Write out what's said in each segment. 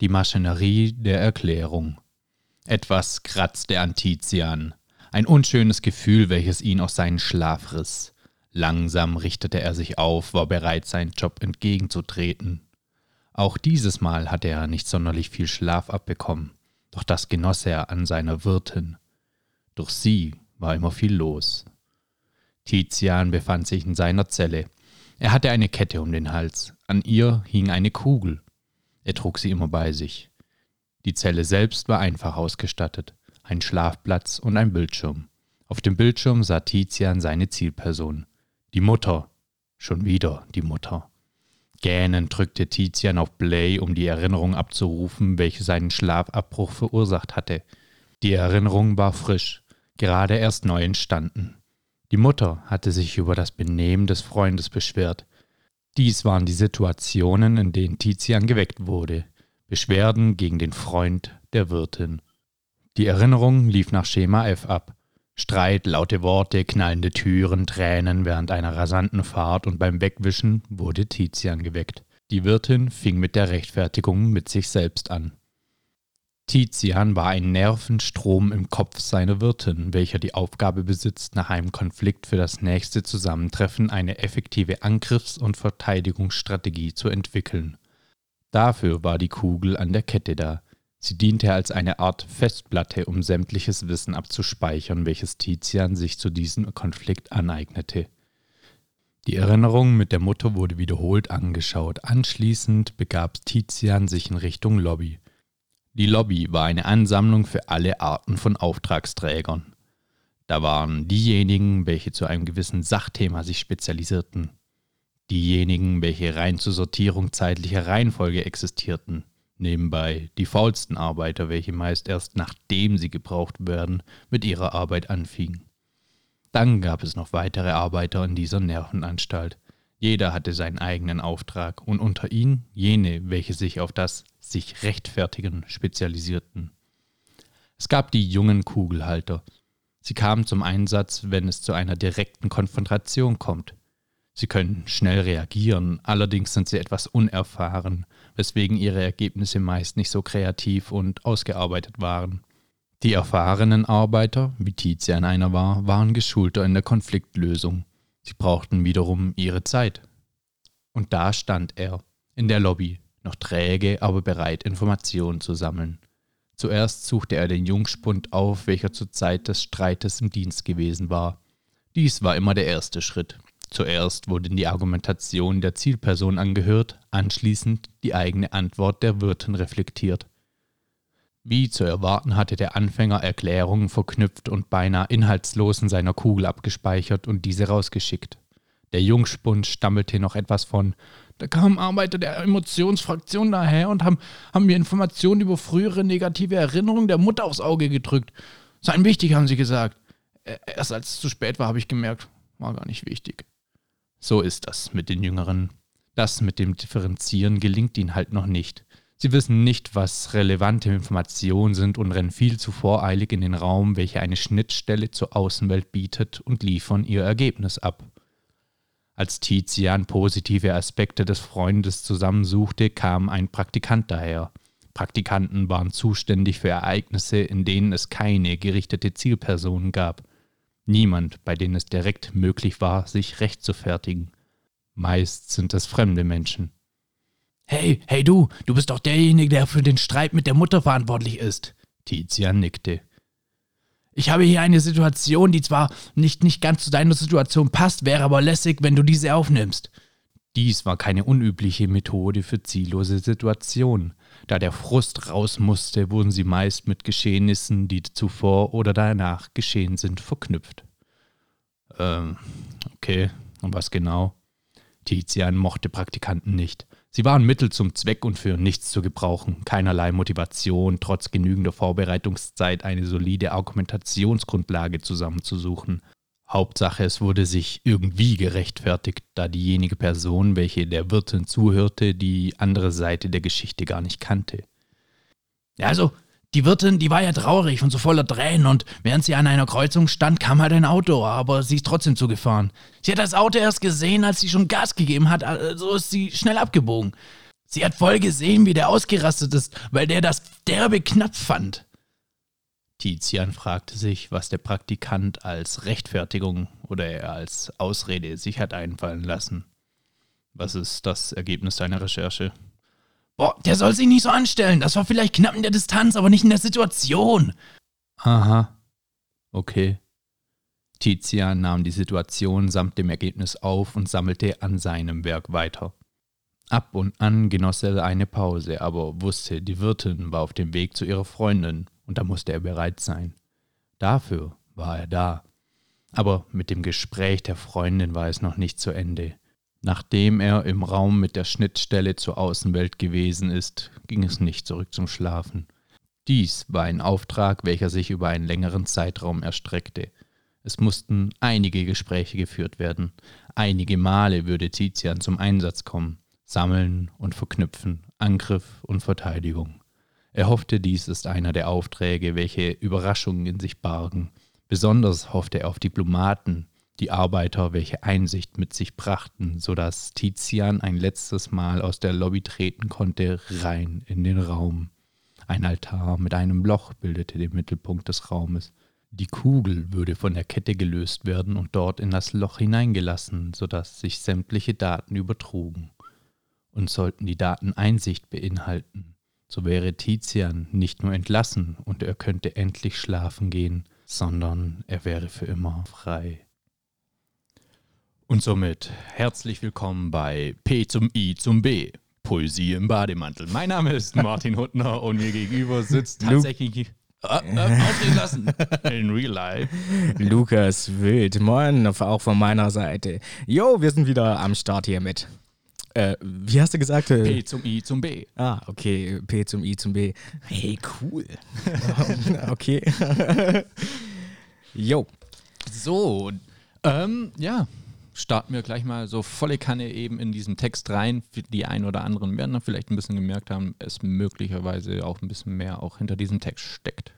Die Maschinerie der Erklärung. Etwas kratzte an Tizian. Ein unschönes Gefühl, welches ihn aus seinem Schlaf riss. Langsam richtete er sich auf, war bereit, seinen Job entgegenzutreten. Auch dieses Mal hatte er nicht sonderlich viel Schlaf abbekommen, doch das genoss er an seiner Wirtin. Durch sie war immer viel los. Tizian befand sich in seiner Zelle. Er hatte eine Kette um den Hals, an ihr hing eine Kugel. Er trug sie immer bei sich. Die Zelle selbst war einfach ausgestattet, ein Schlafplatz und ein Bildschirm. Auf dem Bildschirm sah Tizian seine Zielperson. Die Mutter. Schon wieder die Mutter. Gähnend drückte Tizian auf Play, um die Erinnerung abzurufen, welche seinen Schlafabbruch verursacht hatte. Die Erinnerung war frisch, gerade erst neu entstanden. Die Mutter hatte sich über das Benehmen des Freundes beschwert. Dies waren die Situationen, in denen Tizian geweckt wurde. Beschwerden gegen den Freund der Wirtin. Die Erinnerung lief nach Schema F ab. Streit, laute Worte, knallende Türen, Tränen während einer rasanten Fahrt und beim Wegwischen wurde Tizian geweckt. Die Wirtin fing mit der Rechtfertigung mit sich selbst an. Tizian war ein Nervenstrom im Kopf seiner Wirtin, welcher die Aufgabe besitzt, nach einem Konflikt für das nächste Zusammentreffen eine effektive Angriffs- und Verteidigungsstrategie zu entwickeln. Dafür war die Kugel an der Kette da. Sie diente als eine Art Festplatte, um sämtliches Wissen abzuspeichern, welches Tizian sich zu diesem Konflikt aneignete. Die Erinnerung mit der Mutter wurde wiederholt angeschaut. Anschließend begab Tizian sich in Richtung Lobby. Die Lobby war eine Ansammlung für alle Arten von Auftragsträgern. Da waren diejenigen, welche zu einem gewissen Sachthema sich spezialisierten, diejenigen, welche rein zur Sortierung zeitlicher Reihenfolge existierten, nebenbei die faulsten Arbeiter, welche meist erst nachdem sie gebraucht werden, mit ihrer Arbeit anfingen. Dann gab es noch weitere Arbeiter in dieser Nervenanstalt, jeder hatte seinen eigenen Auftrag und unter ihnen jene, welche sich auf das sich rechtfertigen spezialisierten. Es gab die jungen Kugelhalter. Sie kamen zum Einsatz, wenn es zu einer direkten Konfrontation kommt. Sie können schnell reagieren, allerdings sind sie etwas unerfahren, weswegen ihre Ergebnisse meist nicht so kreativ und ausgearbeitet waren. Die erfahrenen Arbeiter, wie Tizian einer war, waren geschulter in der Konfliktlösung. Sie brauchten wiederum ihre Zeit. Und da stand er, in der Lobby, noch träge, aber bereit, Informationen zu sammeln. Zuerst suchte er den Jungspund auf, welcher zur Zeit des Streites im Dienst gewesen war. Dies war immer der erste Schritt. Zuerst wurde die Argumentation der Zielperson angehört, anschließend die eigene Antwort der Wirtin reflektiert. Wie zu erwarten hatte der Anfänger Erklärungen verknüpft und beinahe inhaltslos in seiner Kugel abgespeichert und diese rausgeschickt. Der Jungspund stammelte noch etwas von Da kamen Arbeiter der Emotionsfraktion daher und haben, haben mir Informationen über frühere negative Erinnerungen der Mutter aufs Auge gedrückt. Sein wichtig, haben sie gesagt. Erst als es zu spät war, habe ich gemerkt, war gar nicht wichtig. So ist das mit den Jüngeren. Das mit dem Differenzieren gelingt ihnen halt noch nicht. Sie wissen nicht, was relevante Informationen sind und rennen viel zu voreilig in den Raum, welcher eine Schnittstelle zur Außenwelt bietet und liefern ihr Ergebnis ab. Als Tizian positive Aspekte des Freundes zusammensuchte, kam ein Praktikant daher. Praktikanten waren zuständig für Ereignisse, in denen es keine gerichtete Zielperson gab. Niemand, bei denen es direkt möglich war, sich rechtfertigen. Meist sind es fremde Menschen. Hey, hey du, du bist doch derjenige, der für den Streit mit der Mutter verantwortlich ist. Tizian nickte. Ich habe hier eine Situation, die zwar nicht, nicht ganz zu deiner Situation passt, wäre aber lässig, wenn du diese aufnimmst. Dies war keine unübliche Methode für ziellose Situationen. Da der Frust raus musste, wurden sie meist mit Geschehnissen, die zuvor oder danach geschehen sind, verknüpft. Ähm, okay, und was genau? Tizian mochte Praktikanten nicht. Sie waren Mittel zum Zweck und für nichts zu gebrauchen, keinerlei Motivation, trotz genügender Vorbereitungszeit eine solide Argumentationsgrundlage zusammenzusuchen. Hauptsache, es wurde sich irgendwie gerechtfertigt, da diejenige Person, welche der Wirtin zuhörte, die andere Seite der Geschichte gar nicht kannte. Also, die Wirtin, die war ja traurig und so voller Tränen und während sie an einer Kreuzung stand, kam halt ein Auto, aber sie ist trotzdem zugefahren. Sie hat das Auto erst gesehen, als sie schon Gas gegeben hat, also ist sie schnell abgebogen. Sie hat voll gesehen, wie der ausgerastet ist, weil der das derbe knapp fand. Tizian fragte sich, was der Praktikant als Rechtfertigung oder er als Ausrede sich hat einfallen lassen. Was ist das Ergebnis deiner Recherche? Boah, der soll sich nicht so anstellen. Das war vielleicht knapp in der Distanz, aber nicht in der Situation. Aha. Okay. Tizian nahm die Situation samt dem Ergebnis auf und sammelte an seinem Werk weiter. Ab und an genoss er eine Pause, aber wusste, die Wirtin war auf dem Weg zu ihrer Freundin und da musste er bereit sein. Dafür war er da. Aber mit dem Gespräch der Freundin war es noch nicht zu Ende. Nachdem er im Raum mit der Schnittstelle zur Außenwelt gewesen ist, ging es nicht zurück zum Schlafen. Dies war ein Auftrag, welcher sich über einen längeren Zeitraum erstreckte. Es mussten einige Gespräche geführt werden. Einige Male würde Tizian zum Einsatz kommen. Sammeln und verknüpfen, Angriff und Verteidigung. Er hoffte, dies ist einer der Aufträge, welche Überraschungen in sich bargen. Besonders hoffte er auf Diplomaten, die Arbeiter, welche Einsicht mit sich brachten, so dass Tizian ein letztes Mal aus der Lobby treten konnte, rein in den Raum. Ein Altar mit einem Loch bildete den Mittelpunkt des Raumes. Die Kugel würde von der Kette gelöst werden und dort in das Loch hineingelassen, so dass sich sämtliche Daten übertrugen. Und sollten die Daten Einsicht beinhalten, so wäre Tizian nicht nur entlassen und er könnte endlich schlafen gehen, sondern er wäre für immer frei. Und somit herzlich willkommen bei P zum I zum B. Poesie im Bademantel. Mein Name ist Martin Huttner und mir gegenüber sitzt tatsächlich. Äh, äh, lassen. In real life. Lukas Wild. Moin, auch von meiner Seite. Jo, wir sind wieder am Start hier mit äh, wie hast du gesagt? P zum I zum B. Ah, okay. P zum I zum B. Hey, cool. okay. Jo. So, ähm, ja. Starten wir gleich mal so volle Kanne eben in diesen Text rein. Die ein oder anderen werden dann vielleicht ein bisschen gemerkt haben, es möglicherweise auch ein bisschen mehr auch hinter diesem Text steckt.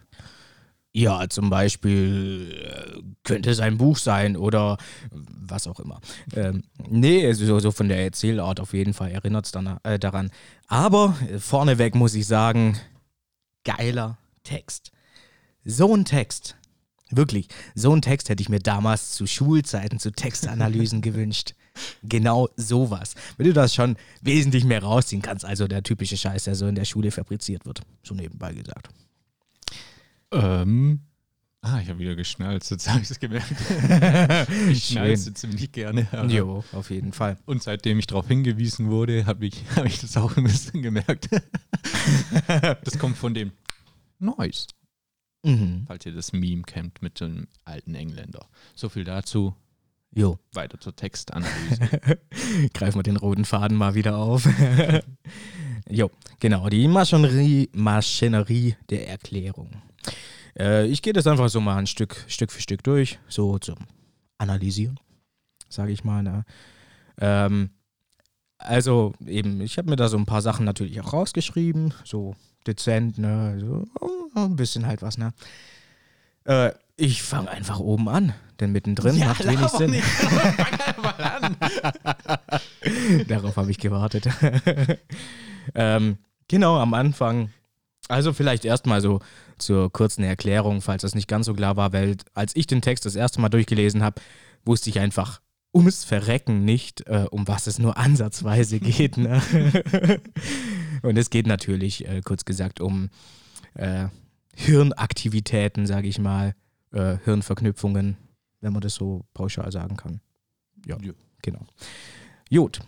Ja, zum Beispiel äh, könnte es ein Buch sein oder was auch immer. Ähm, nee, so, so von der Erzählart auf jeden Fall erinnert es äh, daran. Aber äh, vorneweg muss ich sagen, geiler Text. So ein Text, wirklich, so ein Text hätte ich mir damals zu Schulzeiten, zu Textanalysen gewünscht. Genau sowas. Wenn du das schon wesentlich mehr rausziehen kannst, also der typische Scheiß, der so in der Schule fabriziert wird. So nebenbei gesagt. Ähm. Ah, ich habe wieder geschnallt, jetzt habe ich es gemerkt. ich schnalze ziemlich gerne. Jo, auf jeden Fall. Und seitdem ich darauf hingewiesen wurde, habe ich, hab ich das auch ein bisschen gemerkt. das kommt von dem Noise. Mhm. Falls ihr das Meme kennt mit dem alten Engländer. So viel dazu. Jo. Weiter zur Textanalyse. Greifen wir den roten Faden mal wieder auf. jo, genau. Die Maschinerie, Maschinerie der Erklärung. Äh, ich gehe das einfach so mal ein Stück, Stück für Stück durch, so zum Analysieren, sage ich mal. Ne? Ähm, also eben, ich habe mir da so ein paar Sachen natürlich auch rausgeschrieben, so dezent, ne, so oh, ein bisschen halt was, ne. Äh, ich fange einfach oben an, denn mittendrin ja, macht wenig Sinn. Nicht. Fang mal an. Darauf habe ich gewartet. ähm, genau, am Anfang also vielleicht erstmal so zur kurzen Erklärung, falls das nicht ganz so klar war, weil als ich den Text das erste Mal durchgelesen habe, wusste ich einfach ums Verrecken nicht, äh, um was es nur ansatzweise geht. Ne? Und es geht natürlich, äh, kurz gesagt, um äh, Hirnaktivitäten, sage ich mal, äh, Hirnverknüpfungen, wenn man das so pauschal sagen kann. Ja, ja. genau. Gut,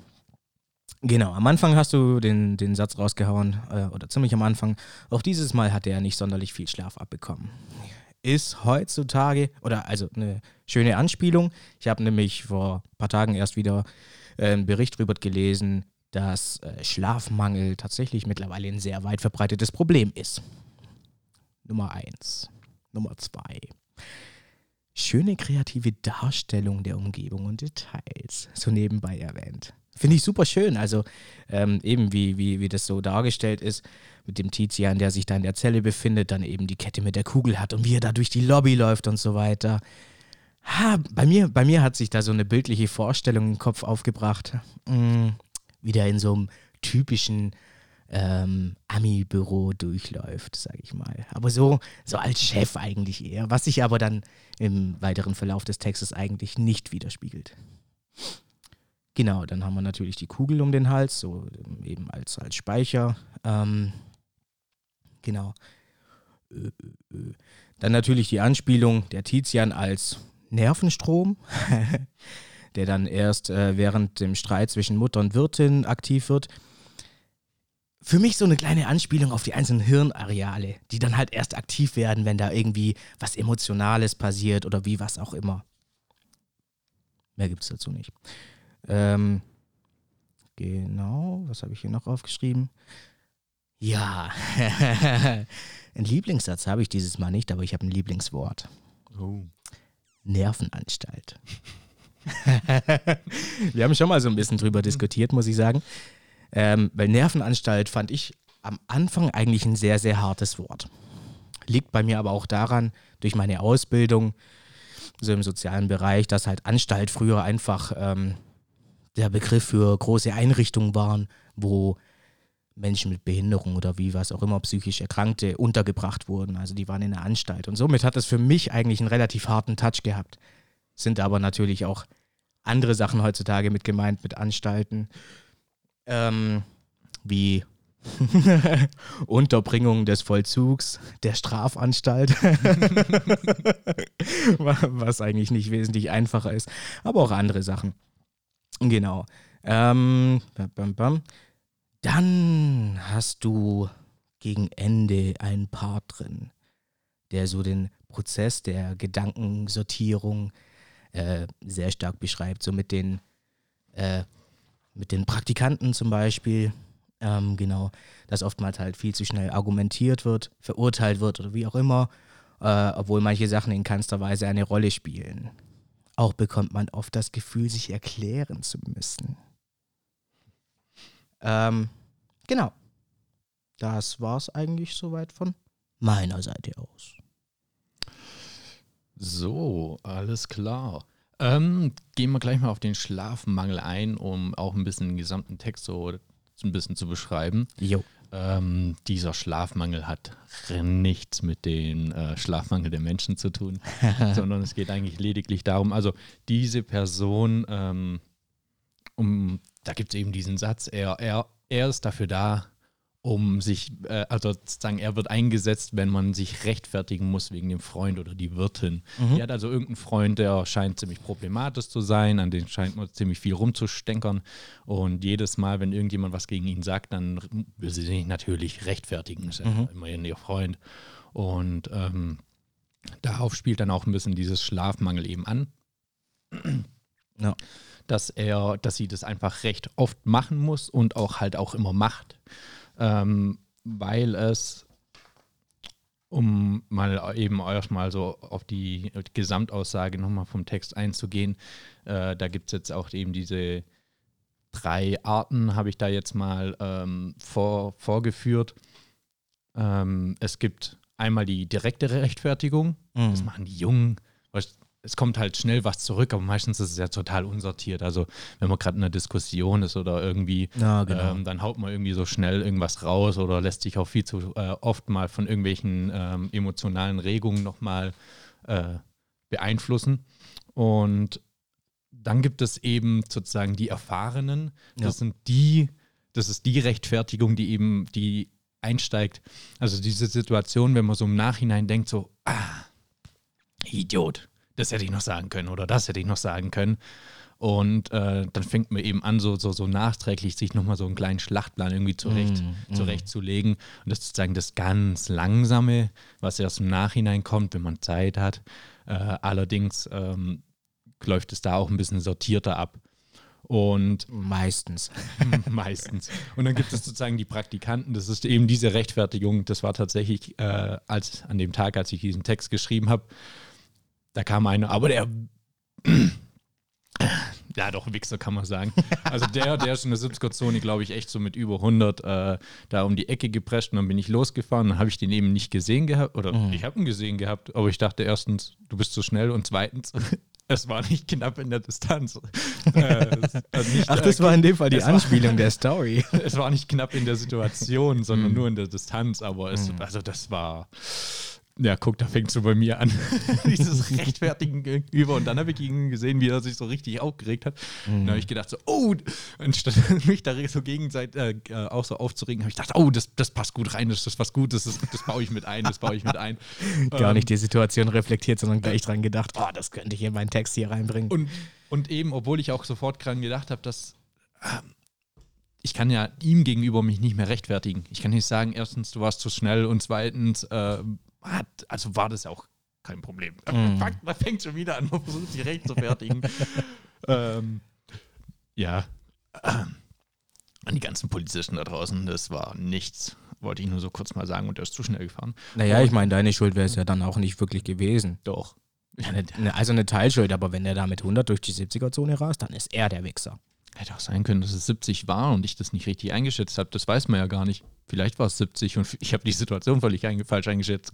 Genau, am Anfang hast du den, den Satz rausgehauen, äh, oder ziemlich am Anfang. Auch dieses Mal hat er nicht sonderlich viel Schlaf abbekommen. Ist heutzutage, oder also eine schöne Anspielung. Ich habe nämlich vor ein paar Tagen erst wieder äh, einen Bericht darüber gelesen, dass äh, Schlafmangel tatsächlich mittlerweile ein sehr weit verbreitetes Problem ist. Nummer eins. Nummer zwei. Schöne kreative Darstellung der Umgebung und Details, so nebenbei erwähnt. Finde ich super schön. Also ähm, eben wie, wie, wie das so dargestellt ist mit dem Tizian, der sich da in der Zelle befindet, dann eben die Kette mit der Kugel hat und wie er da durch die Lobby läuft und so weiter. Ha, bei, mir, bei mir hat sich da so eine bildliche Vorstellung im Kopf aufgebracht. Hm, wie der in so einem typischen ähm, Ami-Büro durchläuft, sage ich mal. Aber so, so als Chef eigentlich eher, was sich aber dann im weiteren Verlauf des Textes eigentlich nicht widerspiegelt. Genau, dann haben wir natürlich die Kugel um den Hals, so ähm, eben als, als Speicher. Ähm, genau. Dann natürlich die Anspielung der Tizian als Nervenstrom, der dann erst äh, während dem Streit zwischen Mutter und Wirtin aktiv wird. Für mich so eine kleine Anspielung auf die einzelnen Hirnareale, die dann halt erst aktiv werden, wenn da irgendwie was Emotionales passiert oder wie was auch immer. Mehr gibt es dazu nicht. Ähm, genau, was habe ich hier noch aufgeschrieben? Ja, ein Lieblingssatz habe ich dieses Mal nicht, aber ich habe ein Lieblingswort. Oh. Nervenanstalt. Wir haben schon mal so ein bisschen drüber diskutiert, muss ich sagen. Ähm, weil Nervenanstalt fand ich am Anfang eigentlich ein sehr, sehr hartes Wort. Liegt bei mir aber auch daran, durch meine Ausbildung, so im sozialen Bereich, dass halt Anstalt früher einfach ähm, der Begriff für große Einrichtungen waren, wo Menschen mit Behinderung oder wie was auch immer, psychisch Erkrankte untergebracht wurden. Also die waren in der Anstalt. Und somit hat das für mich eigentlich einen relativ harten Touch gehabt. Sind aber natürlich auch andere Sachen heutzutage mit gemeint, mit Anstalten, ähm, wie Unterbringung des Vollzugs der Strafanstalt, was eigentlich nicht wesentlich einfacher ist, aber auch andere Sachen. Genau. Ähm, bam, bam. Dann hast du gegen Ende einen Part drin, der so den Prozess der Gedankensortierung äh, sehr stark beschreibt. So mit den, äh, mit den Praktikanten zum Beispiel. Ähm, genau, dass oftmals halt viel zu schnell argumentiert wird, verurteilt wird oder wie auch immer, äh, obwohl manche Sachen in keinster Weise eine Rolle spielen. Auch bekommt man oft das Gefühl, sich erklären zu müssen. Ähm, genau. Das war es eigentlich soweit von meiner Seite aus. So, alles klar. Ähm, gehen wir gleich mal auf den Schlafmangel ein, um auch ein bisschen den gesamten Text so ein bisschen zu beschreiben. Jo. Ähm, dieser Schlafmangel hat nichts mit dem äh, Schlafmangel der Menschen zu tun, sondern es geht eigentlich lediglich darum, also diese Person, ähm, um, da gibt es eben diesen Satz, er, er, er ist dafür da, um sich, äh, also sozusagen, er wird eingesetzt, wenn man sich rechtfertigen muss wegen dem Freund oder die Wirtin. Mhm. Die hat also irgendeinen Freund, der scheint ziemlich problematisch zu sein, an den scheint man ziemlich viel rumzustänkern. Und jedes Mal, wenn irgendjemand was gegen ihn sagt, dann will sie sich natürlich rechtfertigen. Ist mhm. ja immerhin ihr Freund. Und ähm, darauf spielt dann auch ein bisschen dieses Schlafmangel eben an. Ja. Dass er, dass sie das einfach recht oft machen muss und auch halt auch immer macht ähm, weil es, um mal eben erstmal so auf die Gesamtaussage nochmal vom Text einzugehen, äh, da gibt es jetzt auch eben diese drei Arten, habe ich da jetzt mal ähm, vor, vorgeführt. Ähm, es gibt einmal die direkte Rechtfertigung, mhm. das machen die Jungen, es kommt halt schnell was zurück, aber meistens ist es ja total unsortiert. Also wenn man gerade in einer Diskussion ist oder irgendwie, ja, genau. ähm, dann haut man irgendwie so schnell irgendwas raus oder lässt sich auch viel zu äh, oft mal von irgendwelchen ähm, emotionalen Regungen nochmal äh, beeinflussen. Und dann gibt es eben sozusagen die Erfahrenen. Das ja. sind die, das ist die Rechtfertigung, die eben, die einsteigt. Also diese Situation, wenn man so im Nachhinein denkt, so, ah, Idiot, das hätte ich noch sagen können oder das hätte ich noch sagen können. Und äh, dann fängt man eben an, so, so, so nachträglich sich nochmal so einen kleinen Schlachtplan irgendwie zurecht, mm, mm. zurechtzulegen. Und das ist sozusagen das ganz Langsame, was erst im Nachhinein kommt, wenn man Zeit hat. Äh, allerdings ähm, läuft es da auch ein bisschen sortierter ab. Und meistens. meistens. Und dann gibt es sozusagen die Praktikanten. Das ist eben diese Rechtfertigung. Das war tatsächlich äh, als an dem Tag, als ich diesen Text geschrieben habe, da kam einer, aber der. ja, doch, Wichser kann man sagen. Also der, der ist in der 70er-Zone, glaube ich, echt so mit über 100 äh, da um die Ecke geprescht und dann bin ich losgefahren. Dann habe ich den eben nicht gesehen gehabt, oder mhm. ich habe ihn gesehen gehabt, aber ich dachte erstens, du bist zu schnell und zweitens, Es war nicht knapp in der Distanz. äh, nicht, Ach, das äh, war in dem Fall die Anspielung war, der Story. es war nicht knapp in der Situation, sondern mm. nur in der Distanz, aber es, mm. also das war ja, guck, da fängt so bei mir an. Dieses Rechtfertigen gegenüber. Und dann habe ich ihn gesehen, wie er sich so richtig aufgeregt hat. Mhm. Dann habe ich gedacht, so, oh, anstatt mich da so gegenseitig äh, auch so aufzuregen, habe ich gedacht, oh, das, das passt gut rein, das ist was Gutes, das, das baue ich mit ein, das baue ich mit ein. Gar ähm, nicht die Situation reflektiert, sondern gleich dran gedacht, oh, das könnte ich in meinen Text hier reinbringen. Und, und eben, obwohl ich auch sofort dran gedacht habe, dass. Äh, ich kann ja ihm gegenüber mich nicht mehr rechtfertigen. Ich kann nicht sagen, erstens, du warst zu schnell und zweitens, äh, hat, also war das auch kein Problem. Mm. Da fängt schon wieder an, man versucht sich recht zu fertigen. ähm, ja. Ähm, an die ganzen Polizisten da draußen, das war nichts. Wollte ich nur so kurz mal sagen und er ist zu schnell gefahren. Naja, ich meine, deine Schuld wäre es ja dann auch nicht wirklich gewesen. Doch. Ja, eine, also eine Teilschuld, aber wenn er da mit 100 durch die 70er-Zone rast, dann ist er der Wichser. Hätte auch sein können, dass es 70 war und ich das nicht richtig eingeschätzt habe. Das weiß man ja gar nicht. Vielleicht war es 70 und ich habe die Situation völlig einge falsch eingeschätzt.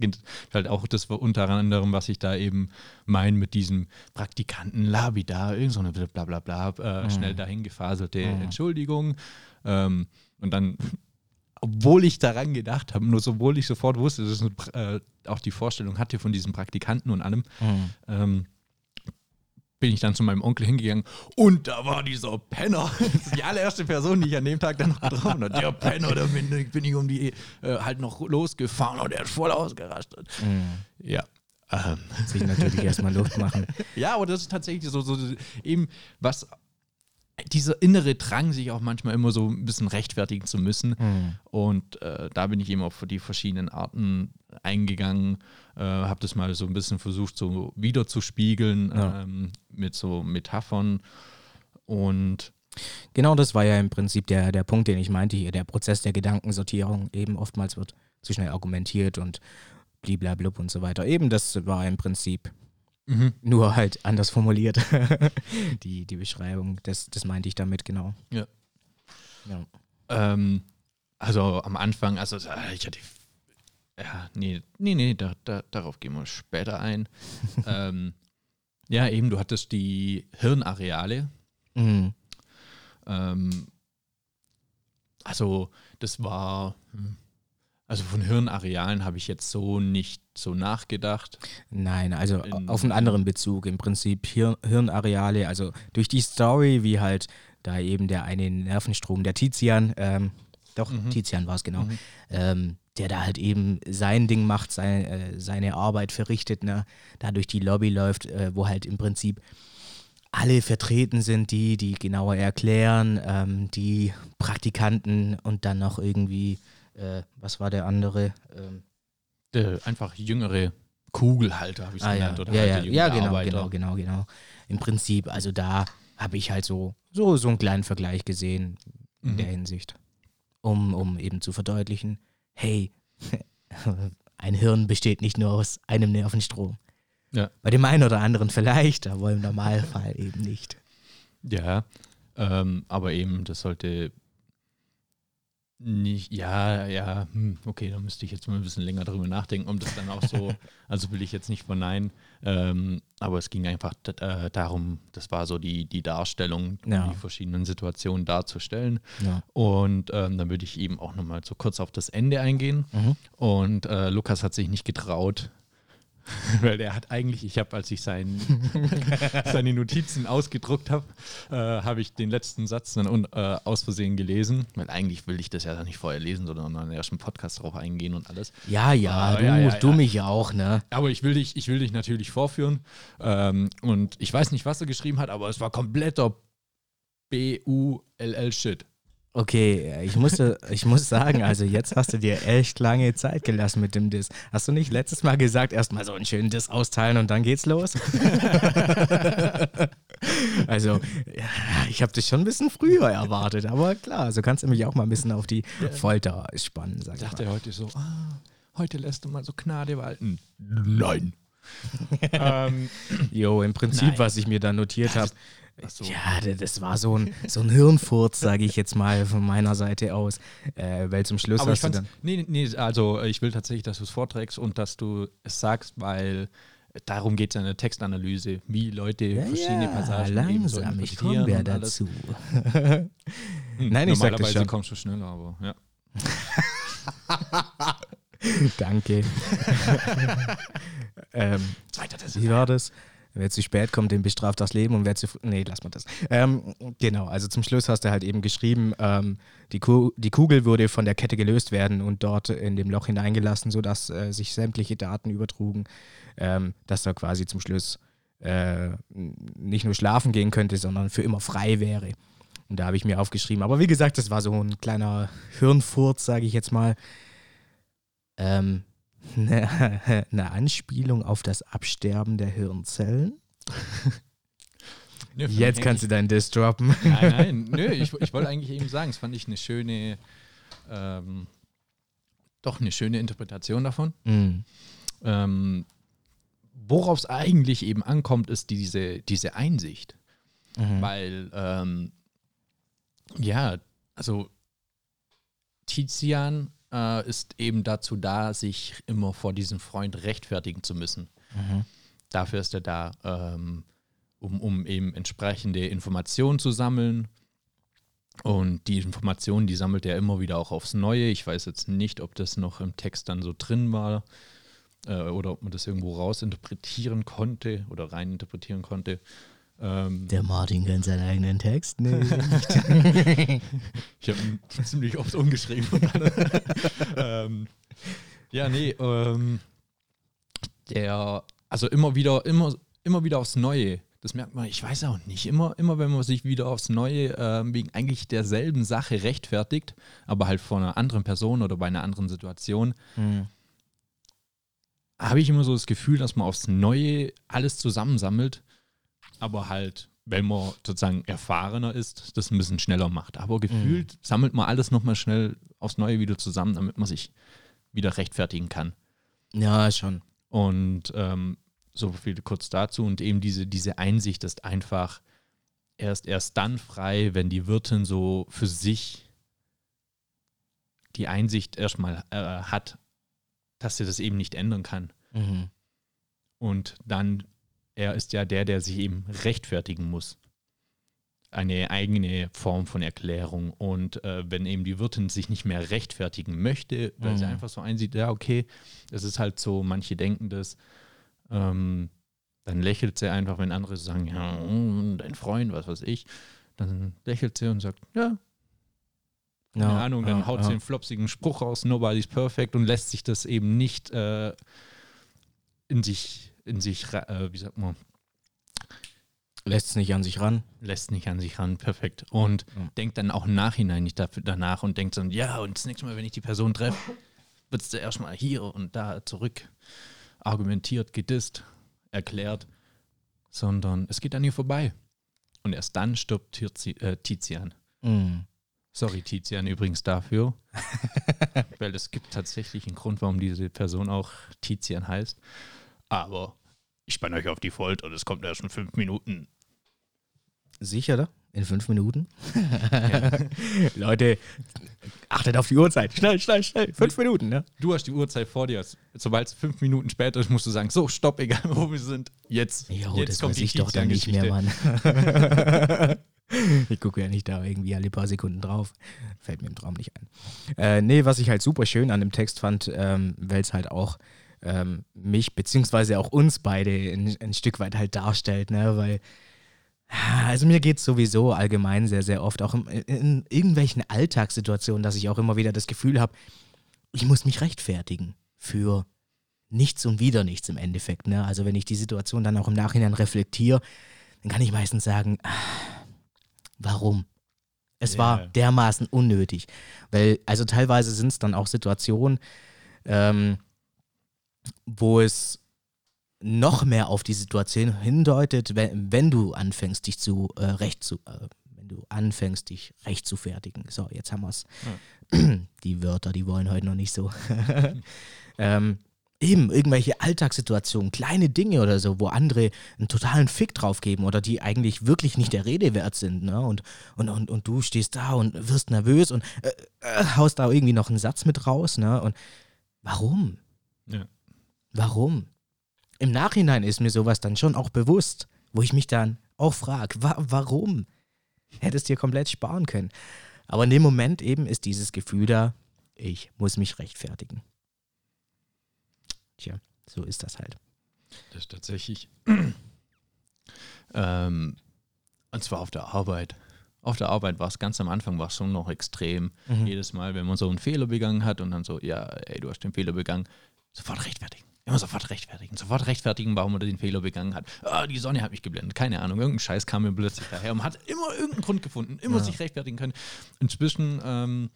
Halt auch das war unter anderem, was ich da eben meine mit diesem Praktikanten Labida, irgend so eine bla bla bla, äh, mhm. schnell dahin gefaselte mhm. Entschuldigung. Ähm, und dann, obwohl ich daran gedacht habe, nur sobald ich sofort wusste, dass ich äh, auch die Vorstellung hatte von diesem Praktikanten und allem, mhm. ähm, bin ich dann zu meinem Onkel hingegangen und da war dieser Penner. Das ist die allererste Person, die ich an dem Tag dann noch getroffen habe. Der Penner, da bin, bin ich um die äh, halt noch losgefahren und der ist voll ausgerastet. Mhm. Ja. Ähm. Sich natürlich erstmal Luft machen. Ja, aber das ist tatsächlich so, so eben, was dieser innere Drang, sich auch manchmal immer so ein bisschen rechtfertigen zu müssen. Mhm. Und äh, da bin ich eben auf die verschiedenen Arten eingegangen, äh, habe das mal so ein bisschen versucht, so wiederzuspiegeln ja. ähm, mit so Metaphern. Und genau das war ja im Prinzip der, der Punkt, den ich meinte hier, der Prozess der Gedankensortierung. Eben oftmals wird zu schnell argumentiert und bliblablub und so weiter. Eben das war im Prinzip Mhm. Nur halt anders formuliert. die, die Beschreibung, das, das meinte ich damit, genau. Ja. ja. Ähm, also am Anfang, also ich hatte. Ja, nee, nee, nee, da, da, darauf gehen wir später ein. ähm, ja, eben, du hattest die Hirnareale. Mhm. Ähm, also, das war. Hm, also von Hirnarealen habe ich jetzt so nicht so nachgedacht. Nein, also In, auf einen anderen Bezug. Im Prinzip Hir Hirnareale, also durch die Story, wie halt da eben der eine Nervenstrom, der Tizian, ähm, doch, mhm. Tizian war es genau, mhm. ähm, der da halt eben sein Ding macht, sein, äh, seine Arbeit verrichtet, ne, da durch die Lobby läuft, äh, wo halt im Prinzip alle vertreten sind, die, die genauer erklären, ähm, die Praktikanten und dann noch irgendwie äh, was war der andere? Ähm, der einfach jüngere Kugelhalter, habe ich es ah, genannt. Ja, oder ja, halt ja, ja genau, genau, genau, genau. Im Prinzip, also da habe ich halt so, so, so einen kleinen Vergleich gesehen in mhm. der Hinsicht. Um, um eben zu verdeutlichen, hey, ein Hirn besteht nicht nur aus einem Nervenstrom. Ja. Bei dem einen oder anderen vielleicht, aber im Normalfall eben nicht. Ja, ähm, aber eben, das sollte nicht, ja, ja, hm, okay, da müsste ich jetzt mal ein bisschen länger drüber nachdenken, um das dann auch so, also will ich jetzt nicht verneinen, ähm, aber es ging einfach äh, darum, das war so die, die Darstellung, ja. die verschiedenen Situationen darzustellen. Ja. Und ähm, dann würde ich eben auch nochmal so kurz auf das Ende eingehen. Mhm. Und äh, Lukas hat sich nicht getraut, Weil er hat eigentlich, ich habe, als ich sein, seine Notizen ausgedruckt habe, äh, habe ich den letzten Satz dann äh, aus Versehen gelesen. Weil eigentlich will ich das ja dann nicht vorher lesen, sondern erst im Podcast drauf eingehen und alles. Ja, ja, äh, du, ja, ja, du ja. mich auch, ne? Aber ich will dich, ich will dich natürlich vorführen. Ähm, und ich weiß nicht, was er geschrieben hat, aber es war kompletter B-U-L-L-Shit. Okay, ich musste, ich muss sagen, also jetzt hast du dir echt lange Zeit gelassen mit dem Diss. Hast du nicht letztes Mal gesagt, erstmal so einen schönen Diss austeilen und dann geht's los? also, ich habe dich schon ein bisschen früher erwartet, aber klar, so kannst du mich auch mal ein bisschen auf die Folter spannen, sag ich Dachte er heute so, ah, heute lässt du mal so Gnade walten. Nein. ähm, jo, im Prinzip, Nein. was ich mir da notiert habe, so. Ja, das war so ein, so ein Hirnfurz, sage ich jetzt mal von meiner Seite aus. Äh, weil zum Schluss Aber hast du dann. Nee, nee, also ich will tatsächlich, dass du es vorträgst und dass du es sagst, weil darum geht es in der Textanalyse, wie Leute Ja, verschiedene ja, Passagen eben so langsam, ich komme ja dazu. Hm, Nein, ich sag das schon. kommst du schneller, aber ja. Danke. ähm, Zweiter wie war das? Wer zu spät kommt, den bestraft das Leben und wer zu. früh- Nee, lass mal das. Ähm, genau, also zum Schluss hast du halt eben geschrieben, ähm, die, Ku die Kugel würde von der Kette gelöst werden und dort in dem Loch hineingelassen, sodass äh, sich sämtliche Daten übertrugen, ähm, dass er quasi zum Schluss äh, nicht nur schlafen gehen könnte, sondern für immer frei wäre. Und da habe ich mir aufgeschrieben. Aber wie gesagt, das war so ein kleiner Hirnfurz, sage ich jetzt mal. Ähm, eine, eine Anspielung auf das Absterben der Hirnzellen. Nö, Jetzt kannst du deinen Diss droppen. Nein, nein, nö, ich, ich wollte eigentlich eben sagen, es fand ich eine schöne, ähm, doch eine schöne Interpretation davon. Mhm. Ähm, Worauf es eigentlich eben ankommt, ist diese, diese Einsicht. Mhm. Weil, ähm, ja, also Tizian äh, ist eben dazu da, sich immer vor diesem Freund rechtfertigen zu müssen. Mhm. Dafür ist er da, ähm, um, um eben entsprechende Informationen zu sammeln. Und die Informationen, die sammelt er immer wieder auch aufs Neue. Ich weiß jetzt nicht, ob das noch im Text dann so drin war äh, oder ob man das irgendwo rausinterpretieren konnte oder reininterpretieren konnte. Ähm, Der Martin kennt seinen eigenen Text. Nee. Ich habe ihn ziemlich oft umgeschrieben. ähm, ja, nee, ähm, der, also immer wieder, immer, immer wieder aufs Neue. Das merkt man, ich weiß auch nicht. Immer, immer wenn man sich wieder aufs Neue ähm, wegen eigentlich derselben Sache rechtfertigt, aber halt vor einer anderen Person oder bei einer anderen Situation, Mhm. habe ich immer so das Gefühl, dass man aufs Neue alles zusammensammelt, aber halt, wenn man sozusagen erfahrener ist, das ein bisschen schneller macht. Aber gefühlt sammelt man alles nochmal schnell aufs Neue wieder zusammen, damit man sich wieder rechtfertigen kann. Ja, schon. Und ähm, so viel kurz dazu. Und eben diese, diese Einsicht ist einfach erst, erst dann frei, wenn die Wirtin so für sich die Einsicht erstmal äh, hat, dass sie das eben nicht ändern kann. Mhm. Und dann, er ist ja der, der sich eben rechtfertigen muss. Eine eigene Form von Erklärung. Und äh, wenn eben die Wirtin sich nicht mehr rechtfertigen möchte, weil sie Mhm. einfach so einsieht, ja, okay, es ist halt so, manche denken das, ähm, dann lächelt sie einfach, wenn andere sagen, ja, dein Freund, was weiß ich, dann lächelt sie und sagt, ja, keine Ja, Ahnung, dann ja, haut ja. sie einen flopsigen Spruch raus, nobody's perfect und lässt sich das eben nicht äh, in sich, in sich, äh, wie sagt man, Lässt es nicht an sich ran. lässt nicht an sich ran, perfekt. Und Ja. denkt dann auch im Nachhinein nicht dafür, danach und denkt dann, ja, und das nächste Mal, wenn ich die Person treffe, wird sie erstmal hier und da zurück argumentiert, gedisst, erklärt, sondern es geht an ihr vorbei. Und erst dann stirbt Tizi, äh, Tizian. Mhm. Sorry, Tizian, übrigens dafür. Weil es gibt tatsächlich einen Grund, warum diese Person auch Tizian heißt. Aber ich spanne euch auf die Folter und es kommt erst in fünf Minuten. Sicher, da? In fünf Minuten? Leute, achtet auf die Uhrzeit. Schnell, schnell, schnell. Fünf Minuten, ne? Du hast die Uhrzeit vor dir. Sobald es fünf Minuten später ist, musst du sagen: So, stopp, egal wo wir sind. Jetzt. Jo, jetzt das kommt weiß die ich doch dann nicht mehr. Mann. ich gucke ja nicht da irgendwie alle paar Sekunden drauf. Fällt mir im Traum nicht ein. Äh, nee, was ich halt super schön an dem Text fand, ähm, weil es halt auch ähm, mich beziehungsweise auch uns beide ein, ein Stück weit halt darstellt, ne? Weil also mir geht es sowieso allgemein sehr, sehr oft, auch in, in irgendwelchen Alltagssituationen, dass ich auch immer wieder das Gefühl habe, ich muss mich rechtfertigen für nichts und wieder nichts im Endeffekt. Ne? Also wenn ich die Situation dann auch im Nachhinein reflektiere, dann kann ich meistens sagen, ah, warum? Es Ja. war dermaßen unnötig. Weil, also teilweise sind es dann auch Situationen, ähm, wo es noch mehr auf die Situation hindeutet, wenn, wenn du anfängst, dich zu äh, recht zu, äh, wenn du anfängst, dich recht zu fertigen. So, jetzt haben wir es. Die Wörter, die wollen heute noch nicht so. ähm, eben irgendwelche Alltagssituationen, kleine Dinge oder so, wo andere einen totalen Fick drauf geben oder die eigentlich wirklich nicht der Rede wert sind. Ne? Und, und, und, und du stehst da und wirst nervös und äh, äh, haust da irgendwie noch einen Satz mit raus. Ne? Und warum? Ja. Warum? im Nachhinein ist mir sowas dann schon auch bewusst, wo ich mich dann auch frage, wa warum? Hättest dir komplett sparen können. Aber in dem Moment eben ist dieses Gefühl da, ich muss mich rechtfertigen. Tja, so ist das halt. Das ist tatsächlich. ähm, und zwar auf der Arbeit. Auf der Arbeit war es ganz am Anfang war es schon noch extrem. Mhm. Jedes Mal, wenn man so einen Fehler begangen hat und dann so, ja, ey, du hast den Fehler begangen, sofort rechtfertigen. Immer sofort rechtfertigen. Sofort rechtfertigen, warum er den Fehler begangen hat. Ah, die Sonne hat mich geblendet. Keine Ahnung. Irgendein Scheiß kam mir plötzlich daher. Und man hat immer irgendeinen Grund gefunden. Immer Ja. sich rechtfertigen können. Inzwischen, ähm,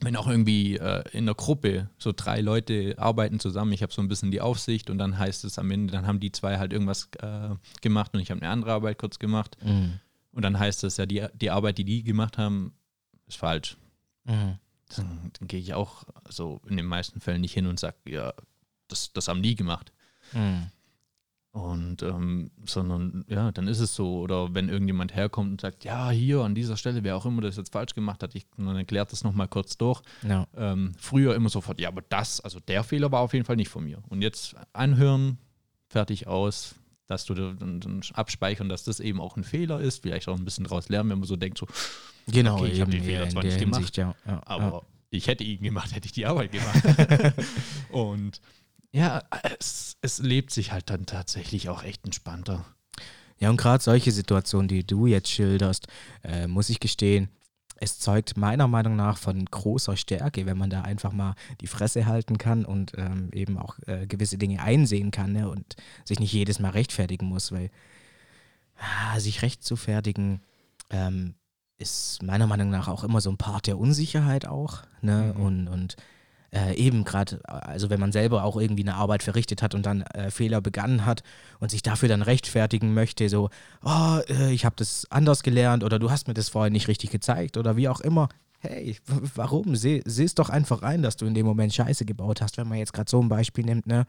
wenn auch irgendwie äh, in der Gruppe so drei Leute arbeiten zusammen, ich habe so ein bisschen die Aufsicht und dann heißt es am Ende, dann haben die zwei halt irgendwas äh, gemacht und ich habe eine andere Arbeit kurz gemacht. Mhm. Und dann heißt es ja, die, die Arbeit, die die gemacht haben, ist falsch. Mhm. Dann, dann gehe ich auch so in den meisten Fällen nicht hin und sage, ja, das, das haben die gemacht. Mhm. Und ähm, sondern ja, dann ist es so. Oder wenn irgendjemand herkommt und sagt, ja, hier an dieser Stelle, wer auch immer das jetzt falsch gemacht hat, ich dann erklärt das nochmal kurz durch. Ja. Ähm, früher immer sofort, ja, aber das, also der Fehler war auf jeden Fall nicht von mir. Und jetzt anhören, fertig aus, dass du da- dann, dann abspeichern, dass das eben auch ein Fehler ist, vielleicht auch ein bisschen draus lernen, wenn man so denkt, so, Genau, Okay, ich hab eben, den Fehler zwar nicht der gemacht, Hinsicht, ja. ja, aber ich hätte ihn gemacht, hätte ich die Arbeit gemacht. und ja, es, es lebt sich halt dann tatsächlich auch echt entspannter. Ja, und gerade solche Situationen, die du jetzt schilderst, äh, muss ich gestehen, es zeugt meiner Meinung nach von großer Stärke, wenn man da einfach mal die Fresse halten kann und ähm, eben auch äh, gewisse Dinge einsehen kann ne, und sich nicht jedes Mal rechtfertigen muss, weil ah, sich rechtfertigen ähm, ist meiner Meinung nach auch immer so ein Part der Unsicherheit auch. Ne? Mhm. Und, und äh, eben gerade, also wenn man selber auch irgendwie eine Arbeit verrichtet hat und dann äh, Fehler begangen hat und sich dafür dann rechtfertigen möchte, so, oh, äh, ich habe das anders gelernt oder du hast mir das vorher nicht richtig gezeigt oder wie auch immer. Hey, warum? Seh es doch einfach ein, dass du in dem Moment Scheiße gebaut hast, wenn man jetzt gerade so ein Beispiel nimmt, ne?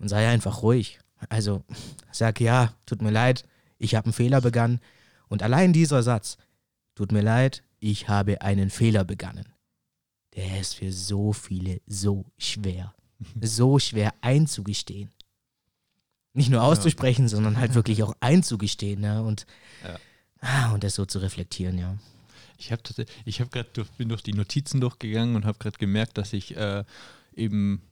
Und sei einfach ruhig. Also sag ja, tut mir leid, ich habe einen Fehler begangen. Und allein dieser Satz, tut mir leid, ich habe einen Fehler begangen, der ist für so viele so schwer. So schwer einzugestehen. Nicht nur auszusprechen, sondern halt wirklich auch einzugestehen. Ne? Und, Ja. ah, und das so zu reflektieren, ja. Ich habe ich hab gerade durch, bin durch die Notizen durchgegangen und habe gerade gemerkt, dass ich äh, eben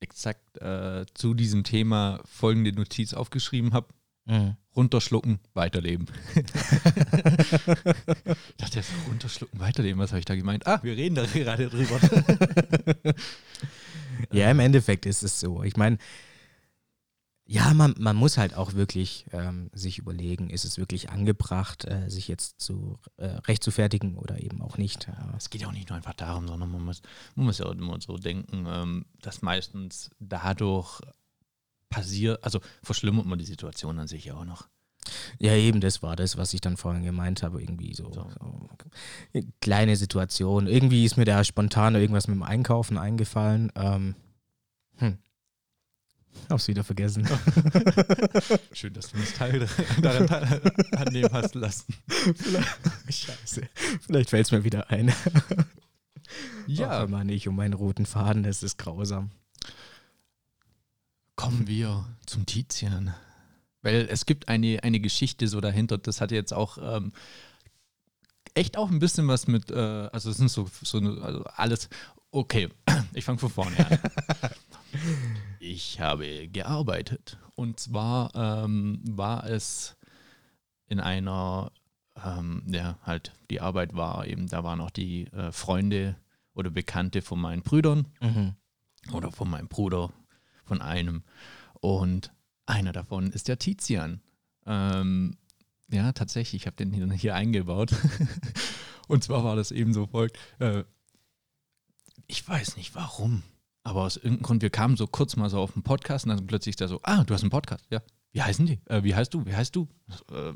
exakt äh, zu diesem Thema folgende Notiz aufgeschrieben habe. Mhm. Runterschlucken, weiterleben. ich dachte runterschlucken, weiterleben, was habe ich da gemeint? Ah, wir reden da gerade drüber. Ja, im Endeffekt ist es so. Ich meine, ja, man, man muss halt auch wirklich ähm, sich überlegen, ist es wirklich angebracht, äh, sich jetzt zu äh, rechtfertigen oder eben auch nicht. Ja. Es geht ja auch nicht nur einfach darum, sondern man muss, man muss ja auch immer so denken, ähm, dass meistens dadurch passiert, also verschlimmert man die Situation an sich ja auch noch. Ja, eben, das war das, was ich dann vorhin gemeint habe. Irgendwie so, So. so kleine Situation. Irgendwie ist mir da spontan irgendwas mit dem Einkaufen eingefallen. Ähm, hm. Hab's wieder vergessen. Schön, dass du uns Teil daran teil annehmen hast lassen. Scheiße. Vielleicht fällt's mir wieder ein. Ja, Ach, Mann, ich um meinen roten Faden, das ist grausam. Kommen wir zum Tizian. Weil es gibt eine, eine Geschichte so dahinter, das hat jetzt auch ähm, echt auch ein bisschen was mit, äh, also es sind so, so also alles, okay, ich fange von vorne an. ich habe gearbeitet und zwar ähm, war es in einer, ähm, ja, halt die Arbeit war eben, da waren auch die äh, Freunde oder Bekannte von meinen Brüdern Mhm. oder von meinem Bruder, von einem. Und einer davon ist der Tizian. Ähm, ja, tatsächlich, ich habe den hier, hier eingebaut. Und zwar war das eben so folgt. Äh, ich weiß nicht warum, aber aus irgendeinem Grund, wir kamen so kurz mal so auf den Podcast und dann plötzlich da so, ah, du hast einen Podcast, ja. Wie heißen die? Äh, wie heißt du? Wie heißt du? Äh,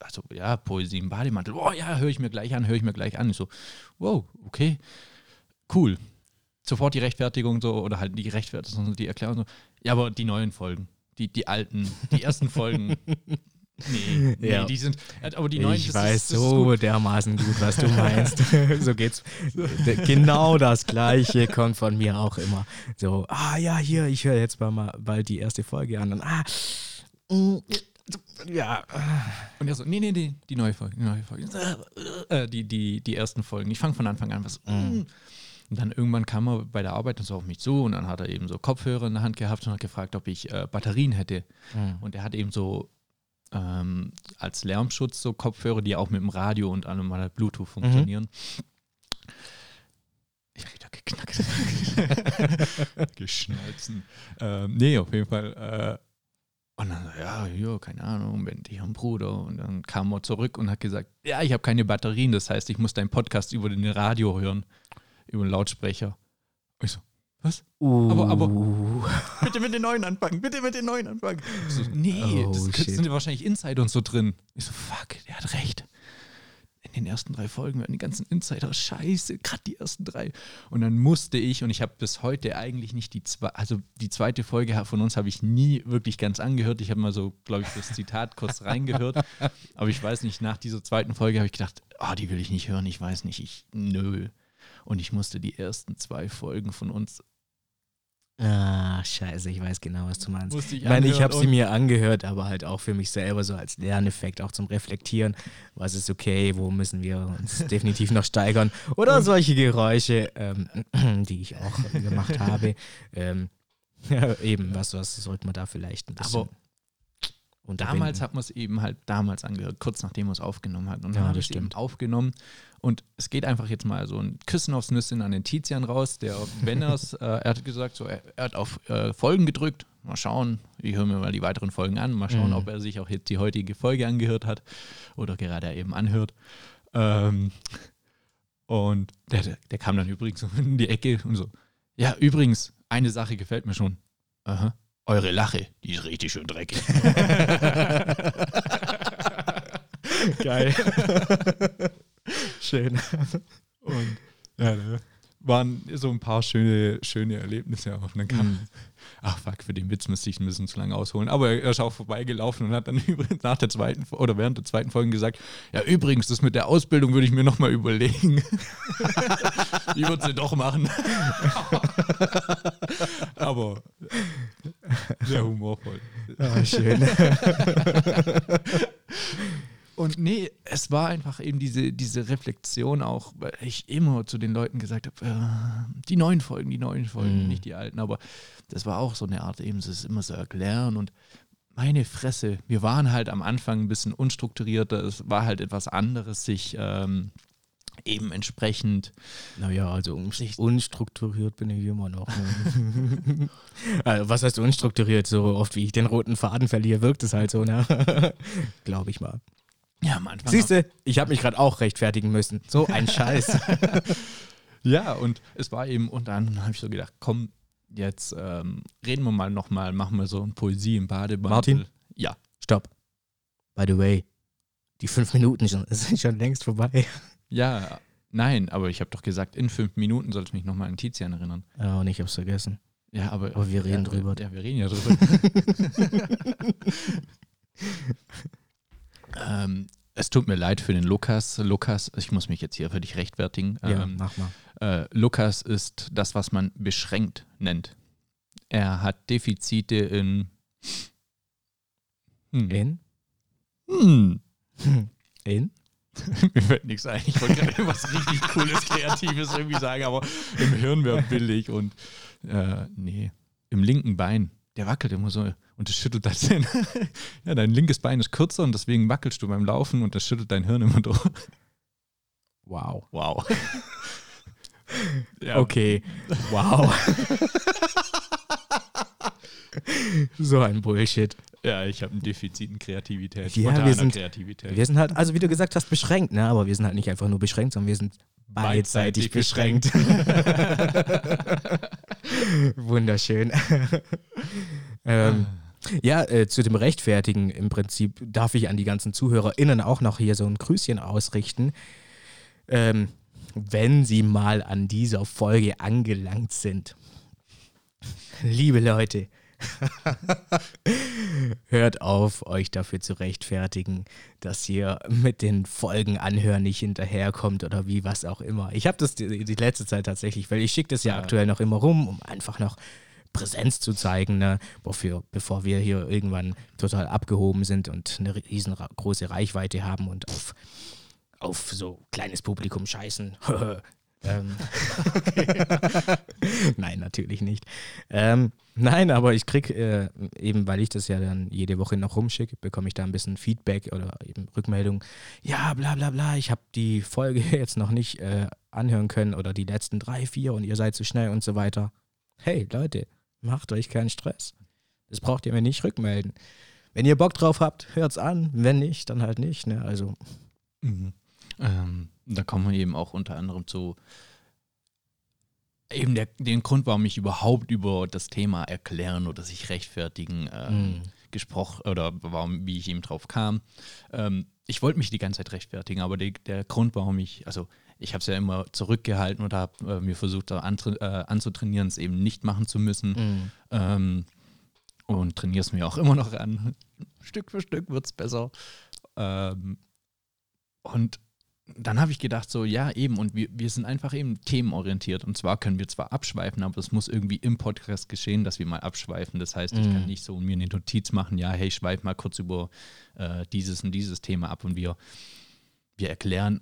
also, ja, Poesie im Bademantel. Oh ja, höre ich mir gleich an, höre ich mir gleich an. Ich so, wow, okay, cool sofort die Rechtfertigung so oder halt die Rechtfertigung, die Erklärung so. Ja, aber die neuen Folgen, die, die alten, die ersten Folgen, Nee, nee Ja. die sind. Aber die neuen, ich das weiß ist, das so gut. dermaßen gut, was du meinst. so geht's. Genau das Gleiche kommt von mir auch immer. So, ah ja, hier, ich höre jetzt mal, mal bald die erste Folge an. Und, ah, mm, ja. Und er so, nee, nee, nee, die neue Folge, die neue Folge. Äh, die, die, die ersten Folgen. Ich fange von Anfang an was. Mhm. Und dann irgendwann kam er bei der Arbeit und so auf mich zu und dann hat er eben so Kopfhörer in der Hand gehabt und hat gefragt, ob ich äh, Batterien hätte. Mhm. Und er hat eben so ähm, als Lärmschutz so Kopfhörer, die auch mit dem Radio und allem mal Bluetooth funktionieren. Ich hab wieder geknackt. Geschnalzen. Ähm, nee, auf jeden Fall. Äh, und dann, so, ja, ja, keine Ahnung, bin ich am Bruder. Und dann kam er zurück und hat gesagt, ja, ich habe keine Batterien, das heißt, ich muss deinen Podcast über den Radio hören, über den Lautsprecher. Und ich so, was? Aber- aber- Uh. Bitte mit den neuen anfangen, bitte mit den neuen anfangen. So, nee, Oh, das shit. sind ja wahrscheinlich Insider und so drin. Ich so, fuck, der hat recht. In den ersten drei Folgen werden die ganzen Insider scheiße, gerade die ersten drei. Und dann musste ich, und ich habe bis heute eigentlich nicht die zwei, also die zweite Folge von uns habe ich nie wirklich ganz angehört. Ich habe mal so, glaube ich, das Zitat kurz reingehört. Aber ich weiß nicht, nach dieser zweiten Folge habe ich gedacht, ah, die will ich nicht hören, ich weiß nicht, ich, nö. Und ich musste die ersten zwei Folgen von uns Ah, scheiße, ich weiß genau, was du meinst. Ich Ich meine, ich habe sie mir angehört, aber halt auch für mich selber so als Lerneffekt, auch zum Reflektieren. Was ist okay, wo müssen wir uns definitiv noch steigern? Oder solche Geräusche, ähm, die ich auch gemacht habe. Ähm, ja, eben, was, was sollte man da vielleicht ein bisschen Aber unterbinden? Damals hat man es eben halt damals angehört, kurz nachdem man es aufgenommen hat. Und Ja, dann habe das ich es eben stimmt. aufgenommen. Und es geht einfach jetzt mal so ein Küssen aufs Nüsschen an den Tizian raus, der, wenn er es, äh, er hat gesagt, so, er, er hat auf äh, Folgen gedrückt. Mal schauen, ich höre mir mal die weiteren Folgen an. Mal schauen, Mhm. ob er sich auch jetzt die heutige Folge angehört hat oder gerade eben anhört. Ähm, und der, der, der kam dann übrigens so in die Ecke und so, ja, übrigens, eine Sache gefällt mir schon. Aha. Eure Lache, die ist richtig schön dreckig. Geil. Schön. Und ja, da waren so ein paar schöne, schöne Erlebnisse auch. Und dann kam, ach fuck, für den Witz müsste ich ein bisschen zu lange ausholen. Aber er ist auch vorbeigelaufen und hat dann übrigens nach der zweiten oder während der zweiten Folge gesagt, ja übrigens, das mit der Ausbildung würde ich mir nochmal überlegen. ich würde sie doch machen. Aber sehr humorvoll. Ah, schön. Und nee, es war einfach eben diese, diese Reflexion auch, weil ich immer zu den Leuten gesagt habe, äh, die neuen Folgen, die neuen Folgen, Mhm. nicht die alten, aber das war auch so eine Art eben, es immer so erklären und meine Fresse, wir waren halt am Anfang ein bisschen unstrukturierter, es war halt etwas anderes, sich ähm, eben entsprechend Naja, also un unstrukturiert bin ich immer noch. Ne? also, was heißt unstrukturiert? So oft wie ich den roten Faden verliere, wirkt es halt so, ne? Glaube ich mal. ja, am Anfang Siehst du, ich habe mich gerade auch rechtfertigen müssen. So ein Scheiß. Ja, und es war eben, und dann habe ich so gedacht, komm, jetzt ähm, reden wir mal nochmal, machen wir so eine Poesie im Bademantel. Martin? Ja. Stopp. By the way, die fünf Minuten schon, sind schon längst vorbei. Ja, nein, aber ich habe doch gesagt, in fünf Minuten soll ich mich nochmal an Tizian erinnern. Ja, und ich hab's vergessen. Ja, aber, Aber wir reden ja, drüber. Ja, wir reden ja drüber. ähm, es tut mir leid für den Lukas. Lukas, ich muss mich jetzt hier für dich rechtfertigen. Ja, Ähm, mach mal. äh, Lukas ist das, was man beschränkt nennt. Er hat Defizite in. Hm. In? Hm. In? Mir fällt nichts ein. Ich wollte gerade was richtig Cooles, Kreatives irgendwie sagen, aber im Hirn wäre billig und äh, nee. Im linken Bein, der wackelt immer so und das schüttelt dein Ja, dein linkes Bein ist kürzer und deswegen wackelst du beim Laufen und das schüttelt dein Hirn immer durch. Wow. Wow. ja, Okay. Wow. so ein Bullshit. Ja, ich habe ein Defizit in Kreativität. Ja, wir sind- Kreativität. Wir sind halt, also wie du gesagt hast, beschränkt, ne? Aber wir sind halt nicht einfach nur beschränkt, sondern wir sind beidseitig, Beidseitig beschränkt. Wunderschön. ähm, ja, äh, zu dem Rechtfertigen im Prinzip darf ich an die ganzen ZuhörerInnen auch noch hier so ein Grüßchen ausrichten. Ähm, wenn sie mal an dieser Folge angelangt sind. Liebe Leute, Hört auf, euch dafür zu rechtfertigen, dass ihr mit den Folgen anhören nicht hinterherkommt oder wie was auch immer. Ich habe das die, die, letzte Zeit tatsächlich, weil ich schicke das ja, ja, aktuell noch immer rum, um einfach noch Präsenz zu zeigen, ne? Wofür, bevor wir hier irgendwann total abgehoben sind und eine riesengroße Reichweite haben und auf, auf so kleines Publikum scheißen. Ähm, nein, natürlich nicht. Ähm, nein, aber ich kriege äh, eben, weil ich das ja dann jede Woche noch rumschicke, bekomme ich da ein bisschen Feedback oder eben Rückmeldung. Ja, bla bla bla, ich habe die Folge jetzt noch nicht äh, anhören können oder die letzten drei, vier und ihr seid zu schnell und so weiter. Hey Leute, macht euch keinen Stress. Das braucht ihr mir nicht rückmelden. Wenn ihr Bock drauf habt, hört's an. Wenn nicht, dann halt nicht. Ne? Also. Mhm. Ähm, da kommen wir eben auch unter anderem zu eben der, den Grund, warum ich überhaupt über das Thema erklären oder sich rechtfertigen ähm, mm. gesprochen oder warum, wie ich eben drauf kam. Ähm, ich wollte mich die ganze Zeit rechtfertigen, aber die, der Grund, warum ich, also ich habe es ja immer zurückgehalten oder habe äh, mir versucht äh, anzutrainieren, es eben nicht machen zu müssen. Mm. Ähm, und trainiere es mir auch immer noch an. Stück für Stück wird es besser. Ähm, und dann habe ich gedacht, so, ja, eben, und wir, wir sind einfach eben themenorientiert. Und zwar können wir zwar abschweifen, aber es muss irgendwie im Podcast geschehen, dass wir mal abschweifen. Das heißt, ich kann mhm. nicht so mir eine Notiz machen, ja, hey, schweif mal kurz über äh, dieses und dieses Thema ab und wir, wir erklären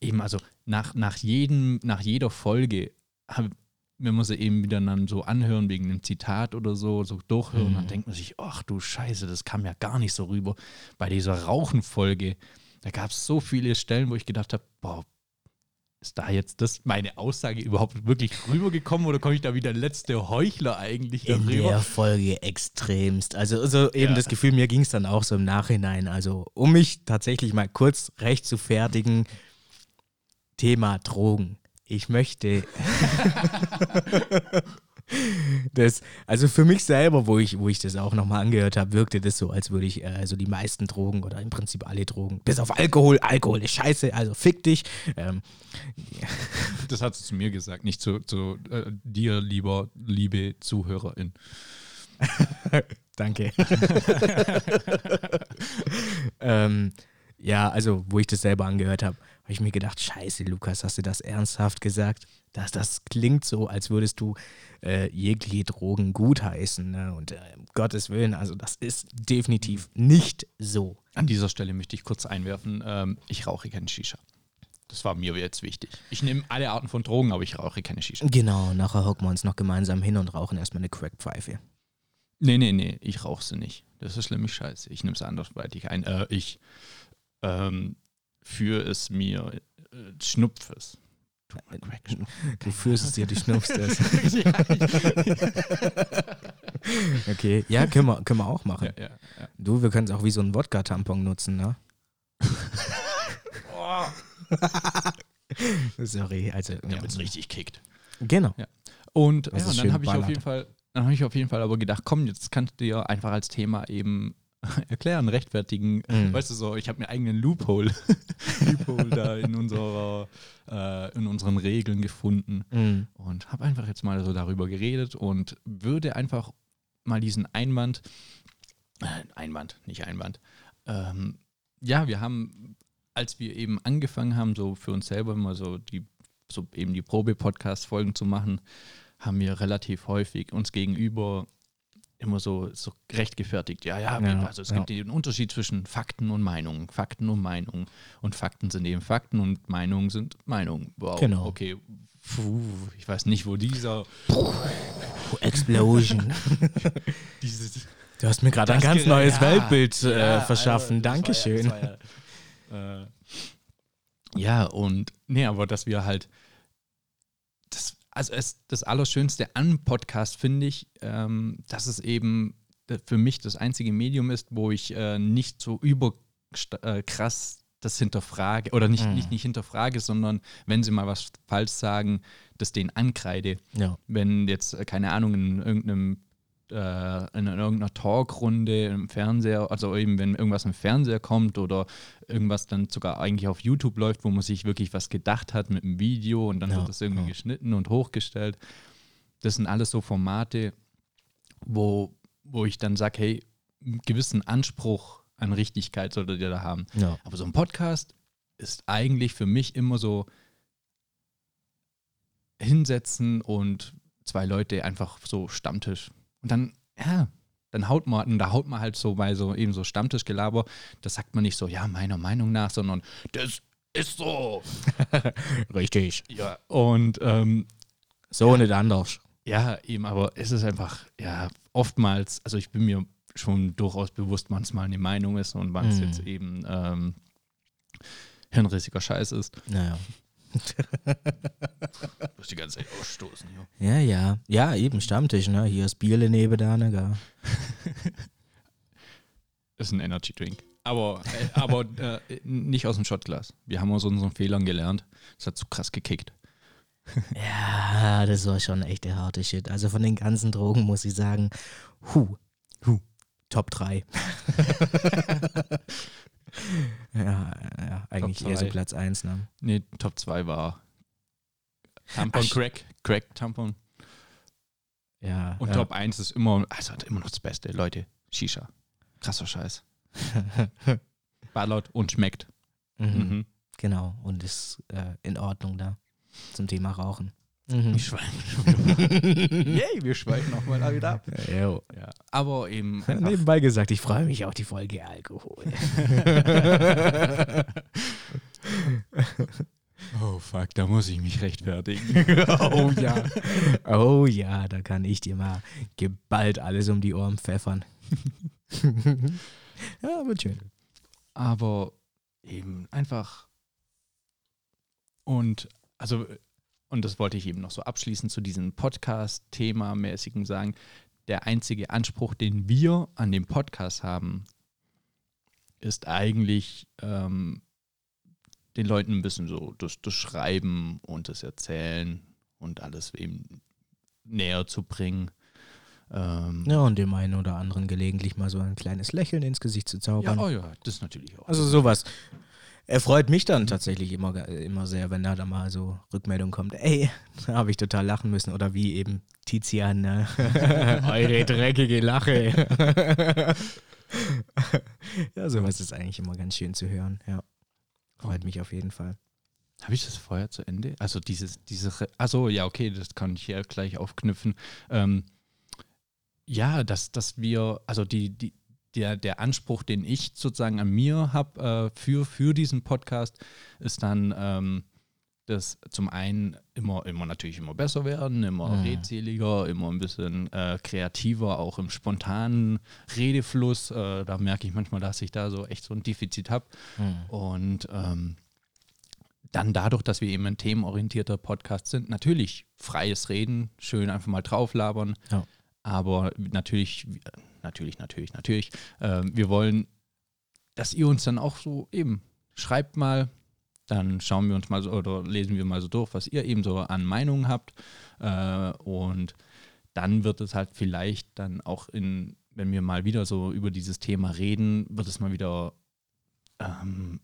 eben, also nach, nach, jedem, nach jeder Folge, wenn man sie eben wieder dann so anhören wegen einem Zitat oder so, so durchhören, mhm. dann denkt man sich, ach du Scheiße, das kam ja gar nicht so rüber. Bei dieser Rauchenfolge, da gab es so viele Stellen, wo ich gedacht habe, boah, ist da jetzt das meine Aussage überhaupt wirklich rübergekommen oder komme ich da wieder letzte Heuchler eigentlich darüber? In der Folge extremst. Also, also eben ja. das Gefühl, mir ging es dann auch so im Nachhinein. Also, um mich tatsächlich mal kurz recht zu fertigen, Thema Drogen. Ich möchte Das, also für mich selber, wo ich, wo ich das auch nochmal angehört habe, wirkte das so, als würde ich äh, so die meisten Drogen oder im Prinzip alle Drogen, bis auf Alkohol, Alkohol ist scheiße, also fick dich. Ähm, Das hast du zu mir gesagt, nicht zu, zu äh, dir, lieber, liebe Zuhörerin. Danke. ähm, ja, also wo ich das selber angehört habe, habe ich mir gedacht, scheiße, Lukas, hast du das ernsthaft gesagt? Das, das klingt so, als würdest du äh, jegliche Drogen gutheißen. Ne? Und äh, um Gottes Willen, also das ist definitiv nicht so. An dieser Stelle möchte ich kurz einwerfen, ähm, ich rauche keinen Shisha. Das war mir jetzt wichtig. Ich nehme alle Arten von Drogen, aber ich rauche keine Shisha. Genau, nachher hocken wir uns noch gemeinsam hin und rauchen erstmal eine Crackpfeife. Nee, nee, nee, ich rauche sie nicht. Das ist schlimm, ich scheiße. Ich nehme es andersweitig ein. Äh, ich ähm, führe es mir, äh, schnupfe es. Du führst es dir, du schnupfst es. okay, ja, können wir, können wir auch machen. Ja, ja, ja. Du, wir können es auch wie so ein Wodka-Tampon nutzen, ne? Sorry, also. Damit es richtig kickt. Genau. Und, ja, und dann habe ich auf jeden Fall, dann habe ich auf jeden Fall aber gedacht, komm, jetzt kannst du dir einfach als Thema eben erklären, rechtfertigen. Mhm. Weißt du so, ich habe mir eigenen Loophole, Loophole da in unserer, äh, in unseren Regeln gefunden mhm. und habe einfach jetzt mal so darüber geredet und würde einfach mal diesen Einwand, äh, Einwand, nicht Einwand, ähm, ja, wir haben, als wir eben angefangen haben, so für uns selber mal so die, so eben die Probe-Podcast-Folgen zu machen, haben wir relativ häufig uns gegenüber immer so, so rechtgefertigt. Ja, ja, ja also es ja. gibt den Unterschied zwischen Fakten und Meinungen. Fakten und Meinungen. Und Fakten sind eben Fakten und Meinungen sind Meinungen. Wow, genau. okay. Puh, ich weiß nicht, wo dieser Puh, Explosion. Dieses, du hast mir gerade ein ganz neues ja, Weltbild äh, ja, verschaffen. Also, Dankeschön. Ja, äh, ja, und nee, aber dass wir halt also es, das Allerschönste an Podcast finde ich, ähm, dass es eben für mich das einzige Medium ist, wo ich äh, nicht so überkrass äh, das hinterfrage oder nicht, mhm. nicht, nicht hinterfrage, sondern wenn sie mal was falsch sagen, das den ankreide. Ja. Wenn jetzt, äh, keine Ahnung, in irgendeinem äh, in irgendeiner Talkrunde im Fernseher, also eben wenn irgendwas im Fernseher kommt oder irgendwas dann sogar eigentlich auf YouTube läuft, wo man sich wirklich was gedacht hat mit einem Video und dann ja, wird das irgendwie ja. geschnitten und hochgestellt. Das sind alles so Formate, wo, wo ich dann sage, hey, einen gewissen Anspruch an Richtigkeit solltet ihr da haben. Ja. Aber so ein Podcast ist eigentlich für mich immer so hinsetzen und zwei Leute einfach so Stammtisch. Und dann, ja, dann haut man, und da haut man halt so bei so eben so Stammtischgelaber, das sagt man nicht so, ja, meiner Meinung nach, sondern das ist so. Richtig. Ja. Und ähm, So nicht anders. ja, eben, aber es ist einfach, ja, oftmals, also ich bin mir schon durchaus bewusst, wann es mal eine Meinung ist und wann es Mhm. jetzt eben ähm, hirnrissiger Scheiß ist. Naja. Du musst die ganze Zeit ausstoßen, ja. Ja, ja. Ja, eben Stammtisch, ne? Hier ist Bierle neben da, ne? Gell? Ist ein Energy Drink. Aber, äh, aber äh, nicht aus dem Shotglas. Wir haben aus unseren Fehlern gelernt. Das hat so krass gekickt. Ja, das war schon echt der harte Shit. Also von den ganzen Drogen muss ich sagen, hu, hu, Top 3. ja, ja, eigentlich eher so. Platz 1, ne? Nee, Top 2 war Tampon Ach, Crack. Crack Tampon. Ja. Und ja. Top 1 ist immer, also immer noch das Beste. Leute, Shisha. Krasser Scheiß. Ballert und schmeckt. Mhm. Mhm. Genau, und ist äh, in Ordnung da zum Thema Rauchen. Mhm. Wir schweifen. Yay, wir schweifen nochmal wieder ab. Jo. Ja, aber eben Nebenbei gesagt, ich freue mich auf die Folge Alkohol. oh fuck, da muss ich mich rechtfertigen. oh ja. Oh ja, da kann ich dir mal geballt alles um die Ohren pfeffern. ja, wird schön. aber eben einfach und also und das wollte ich eben noch so abschließend zu diesem Podcast-Thema-mäßigen sagen, der einzige Anspruch, den wir an dem Podcast haben, ist eigentlich ähm, den Leuten ein bisschen so das, das Schreiben und das Erzählen und alles eben näher zu bringen. Ähm, Ja, und dem einen oder anderen gelegentlich mal so ein kleines Lächeln ins Gesicht zu ja, zaubern. oh ja, das natürlich auch. Also sowas. Er freut mich dann tatsächlich immer, immer sehr, wenn da dann mal so Rückmeldung kommt. Ey, da habe ich total lachen müssen. Oder wie eben Tizian, ne? Eure dreckige Lache. ja, sowas ist eigentlich immer ganz schön zu hören. Ja. Freut mich auf jeden Fall. Habe ich das vorher zu Ende? Also dieses, diese, Re- also ja, okay, das kann ich hier gleich aufknüpfen. Ähm, ja, dass, dass wir, also die, die, der, der Anspruch, den ich sozusagen an mir habe äh, für, für diesen Podcast, ist dann, ähm, dass zum einen immer, immer natürlich immer besser werden, immer Mhm. redseliger, immer ein bisschen äh, kreativer, auch im spontanen Redefluss. Äh, da merke ich manchmal, dass ich da so echt so ein Defizit habe. Und ähm, dann dadurch, dass wir eben ein themenorientierter Podcast sind, natürlich freies Reden, schön einfach mal drauflabern. Ja. Aber natürlich, natürlich, natürlich, natürlich, ähm, wir wollen, dass ihr uns dann auch so eben schreibt mal, dann schauen wir uns mal so oder lesen wir mal so durch, was ihr eben so an Meinungen habt. Äh, und dann wird es halt vielleicht dann auch in, wenn wir mal wieder so über dieses Thema reden, wird es mal wieder ähm,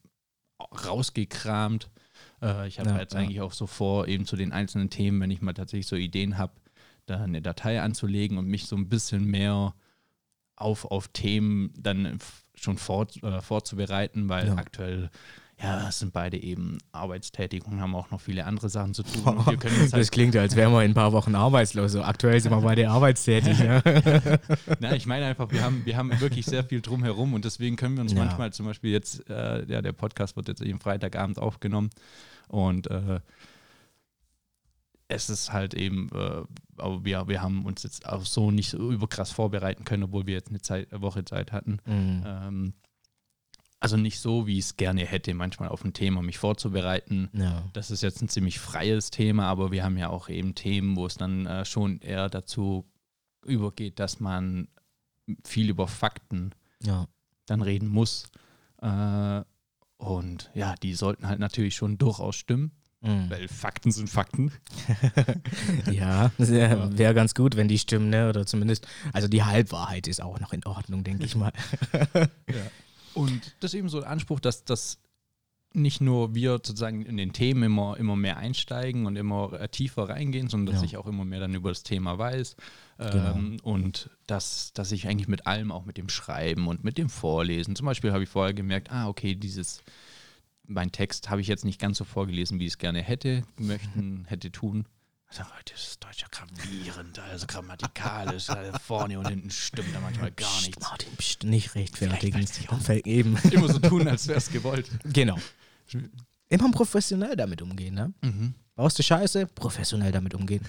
rausgekramt. Äh, ich habe Ja, jetzt ja. eigentlich auch so vor, eben zu den einzelnen Themen, wenn ich mal tatsächlich so Ideen habe, da eine Datei anzulegen und mich so ein bisschen mehr auf, auf Themen dann schon vor, äh, vorzubereiten, weil Ja. aktuell, ja, sind beide eben arbeitstätig und haben auch noch viele andere Sachen zu tun. Können jetzt Das halt, klingt, als wären wir in ein paar Wochen arbeitslos. So, aktuell sind wir beide arbeitstätig. Ja. na, ich meine einfach, wir haben, wir haben wirklich sehr viel drumherum und deswegen können wir uns Ja. manchmal zum Beispiel jetzt, äh, ja, der Podcast wird jetzt eben Freitagabend aufgenommen und äh, es ist halt eben, äh, aber wir, wir haben uns jetzt auch so nicht so überkrass vorbereiten können, obwohl wir jetzt eine, Zeit, eine Woche Zeit hatten. Mhm. Ähm, also nicht so, wie ich es gerne hätte, manchmal auf ein Thema mich vorzubereiten. ja. Das ist jetzt ein ziemlich freies Thema, aber wir haben ja auch eben Themen, wo es dann äh, schon eher dazu übergeht, dass man viel über Fakten ja. dann reden muss. Äh, und ja, die sollten halt natürlich schon durchaus stimmen, Mhm. weil Fakten sind Fakten. Ja, wäre wär ganz gut, wenn die stimmen, ne? Oder zumindest, also die Halbwahrheit ist auch noch in Ordnung, denke ich mal. Und das ist eben so ein Anspruch, dass das nicht nur wir sozusagen in den Themen immer, immer mehr einsteigen und immer tiefer reingehen, sondern dass Ja. ich auch immer mehr dann über das Thema weiß. Genau. Ähm, und dass, dass ich eigentlich mit allem, auch mit dem Schreiben und mit dem Vorlesen, zum Beispiel habe ich vorher gemerkt, ah, okay, dieses, mein Text habe ich jetzt nicht ganz so vorgelesen, wie ich es gerne hätte, möchten, hätte tun. Also, das ist Deutsch ja gravierend, also grammatikalisch, also vorne und hinten stimmt da manchmal gar Psst, nichts. Martin, psst, nicht rechtfertigen. Eben. Immer so tun, als wäre es gewollt. genau. Immer professionell damit umgehen, ne? Mhm. Baust du Scheiße? Professionell damit umgehen.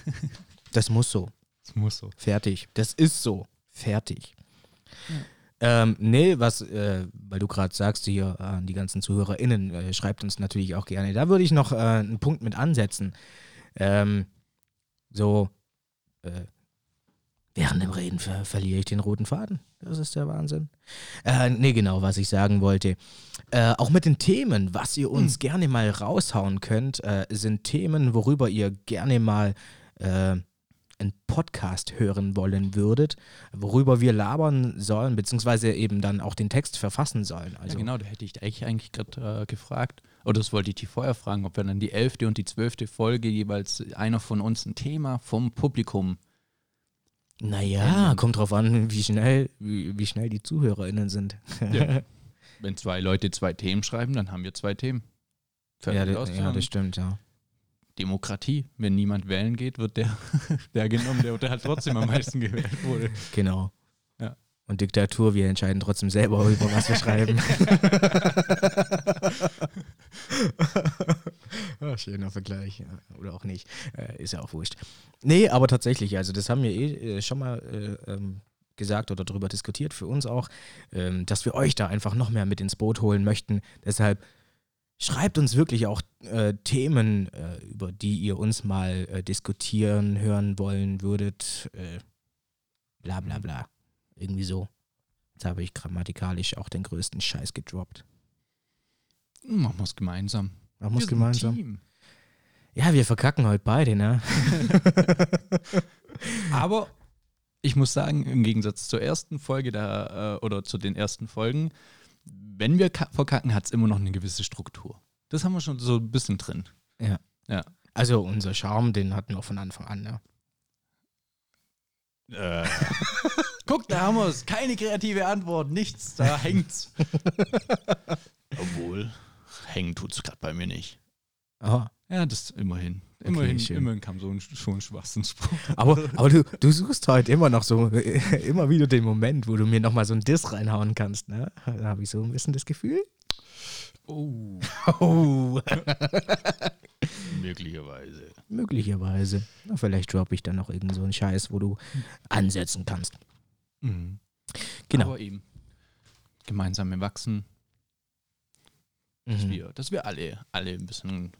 Das muss so. Das muss so. Fertig. Das ist so. Fertig. Ähm, nee, was, äh, weil du gerade sagst hier an die ganzen ZuhörerInnen, äh, schreibt uns natürlich auch gerne. Da würde ich noch äh, einen Punkt mit ansetzen. Ähm, so, äh, während dem Reden ver verliere ich den roten Faden. Das ist der Wahnsinn. Äh, nee, genau, was ich sagen wollte. Äh, auch mit den Themen, was ihr uns gerne mal raushauen könnt, äh, sind Themen, worüber ihr gerne mal äh, einen Podcast hören wollen würdet, worüber wir labern sollen, beziehungsweise eben dann auch den Text verfassen sollen. Also, ja, genau, da hätte ich eigentlich, eigentlich gerade äh, gefragt, oder das wollte ich die vorher fragen, ob wir dann die elfte und die zwölfte Folge jeweils einer von uns ein Thema vom Publikum. Naja, kommt drauf an, wie schnell, wie, wie schnell die ZuhörerInnen sind. Ja. Wenn zwei Leute zwei Themen schreiben, dann haben wir zwei Themen. ja, das, ja, das stimmt, ja. Demokratie. Wenn niemand wählen geht, wird der, der genommen, der, der halt trotzdem am meisten gewählt wurde. Genau. Ja. Und Diktatur, wir entscheiden trotzdem selber, über was wir schreiben. ah, schöner Vergleich. Oder auch nicht. Äh, ist ja auch wurscht. Nee, aber tatsächlich, also das haben wir eh äh, schon mal äh, ähm, gesagt oder darüber diskutiert, für uns auch, ähm, dass wir euch da einfach noch mehr mit ins Boot holen möchten. Deshalb schreibt uns wirklich auch äh, Themen, äh, über die ihr uns mal äh, diskutieren hören wollen würdet. Äh, bla bla bla. Irgendwie so. Jetzt habe ich grammatikalisch auch den größten Scheiß gedroppt. Machen wir es gemeinsam. Man Wir ein gemeinsam. Team. Ja, wir verkacken heute beide, ne? Aber ich muss sagen, im Gegensatz zur ersten Folge da, äh, oder zu den ersten Folgen, wenn wir ka- verkacken, hat es immer noch eine gewisse Struktur. Das haben wir schon so ein bisschen drin. Ja. Ja. Also unser Charme, den hatten wir von Anfang an, ne? Äh. Guck, da haben wir es. Keine kreative Antwort, nichts. Da hängt's. Obwohl, hängen tut's gerade bei mir nicht. Aha. Ja, das immerhin. Immerhin, schön. immerhin kam so ein, schon ein Schwachsinnsspruch. Aber, aber du, du suchst heute immer noch so, immer wieder den Moment, wo du mir nochmal so ein Diss reinhauen kannst, ne? Da habe ich so ein bisschen das Gefühl. Oh, Oh. möglicherweise. Möglicherweise. Na, vielleicht droppe ich dann noch irgend so einen Scheiß, wo du ansetzen kannst. Mhm. Genau. Aber eben gemeinsam wachsen, dass Mhm. wir, dass wir alle, alle ein bisschen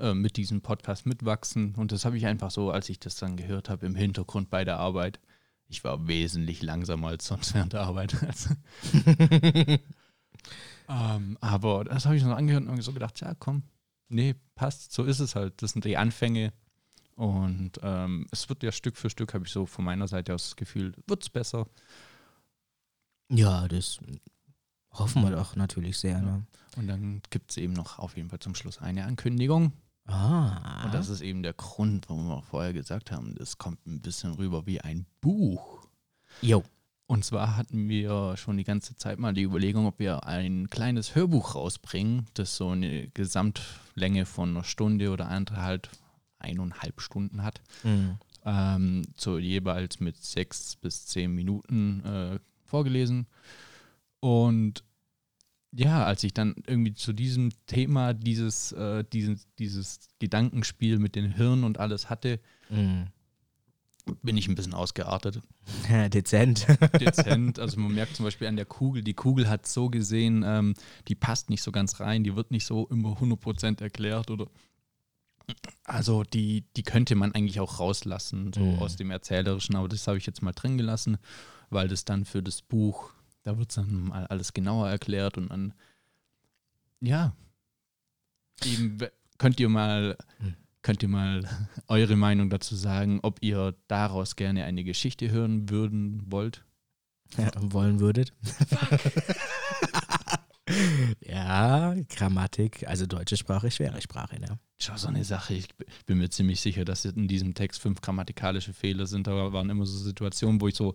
äh, mit diesem Podcast mitwachsen. Und das habe ich einfach so, als ich das dann gehört habe, im Hintergrund bei der Arbeit. Ich war wesentlich langsamer als sonst während der Arbeit. ähm, aber das habe ich noch angehört und so gedacht, ja komm, nee, passt, so ist es halt. Das sind die Anfänge. Und ähm, es wird ja Stück für Stück, habe ich so von meiner Seite aus das Gefühl, wird es besser. Ja, das hoffen wir doch natürlich sehr, ne? Und dann gibt es eben noch auf jeden Fall zum Schluss eine Ankündigung. Ah. Und das ist eben der Grund, warum wir auch vorher gesagt haben, das kommt ein bisschen rüber wie ein Buch. Jo. Und zwar hatten wir schon die ganze Zeit mal die Überlegung, ob wir ein kleines Hörbuch rausbringen, das so eine Gesamtlänge von einer Stunde oder anderthalb, eineinhalb Stunden hat. Mhm. Ähm, so jeweils mit sechs bis zehn Minuten äh, vorgelesen. Und ja, als ich dann irgendwie zu diesem Thema dieses, äh, dieses, dieses Gedankenspiel mit den Hirn und alles hatte, Mhm. bin ich ein bisschen ausgeartet. Dezent. Dezent. Also man merkt zum Beispiel an der Kugel, die Kugel hat so gesehen, ähm, die passt nicht so ganz rein, die wird nicht so immer 100% erklärt oder also die, die könnte man eigentlich auch rauslassen, so Mhm. aus dem Erzählerischen, aber das habe ich jetzt mal drin gelassen, weil das dann für das Buch, da wird es dann mal alles genauer erklärt und dann, ja, eben könnt ihr mal, Mhm. könnt ihr mal eure Meinung dazu sagen, ob ihr daraus gerne eine Geschichte hören würden wollt. ja, wollen würdet. Ja, Grammatik, also deutsche Sprache, schwere Sprache, ne? Schau, so eine Sache. Ich bin mir ziemlich sicher, dass in diesem Text fünf grammatikalische Fehler sind. Da waren immer so Situationen, wo ich so,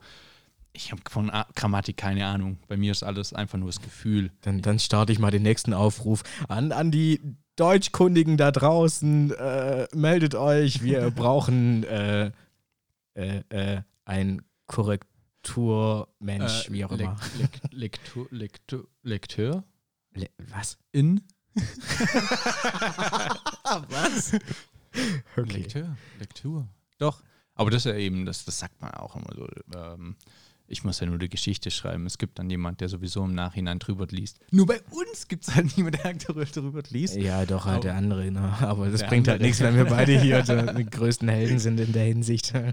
ich habe von A Grammatik keine Ahnung. Bei mir ist alles einfach nur das Gefühl. Dann, dann starte ich mal den nächsten Aufruf an, an die Deutschkundigen da draußen. Äh, meldet euch, wir brauchen äh, äh, äh, ein Korrekturmensch, Äh, wie auch immer. Lek- Lektur, Lektur, Lekteur Le was? in Was? Okay. Lekteur, Lektur. Doch. Aber das ist ja eben, das, das sagt man auch immer so. Ähm, ich muss ja nur die Geschichte schreiben. Es gibt dann jemand, der sowieso im Nachhinein drüber liest. Nur bei uns gibt es halt niemanden, der drüber, liest. Ja, doch, halt Aber- der andere. Ne? Aber das bringt halt nichts, wenn wir beide hier die größten Helden sind in der Hinsicht.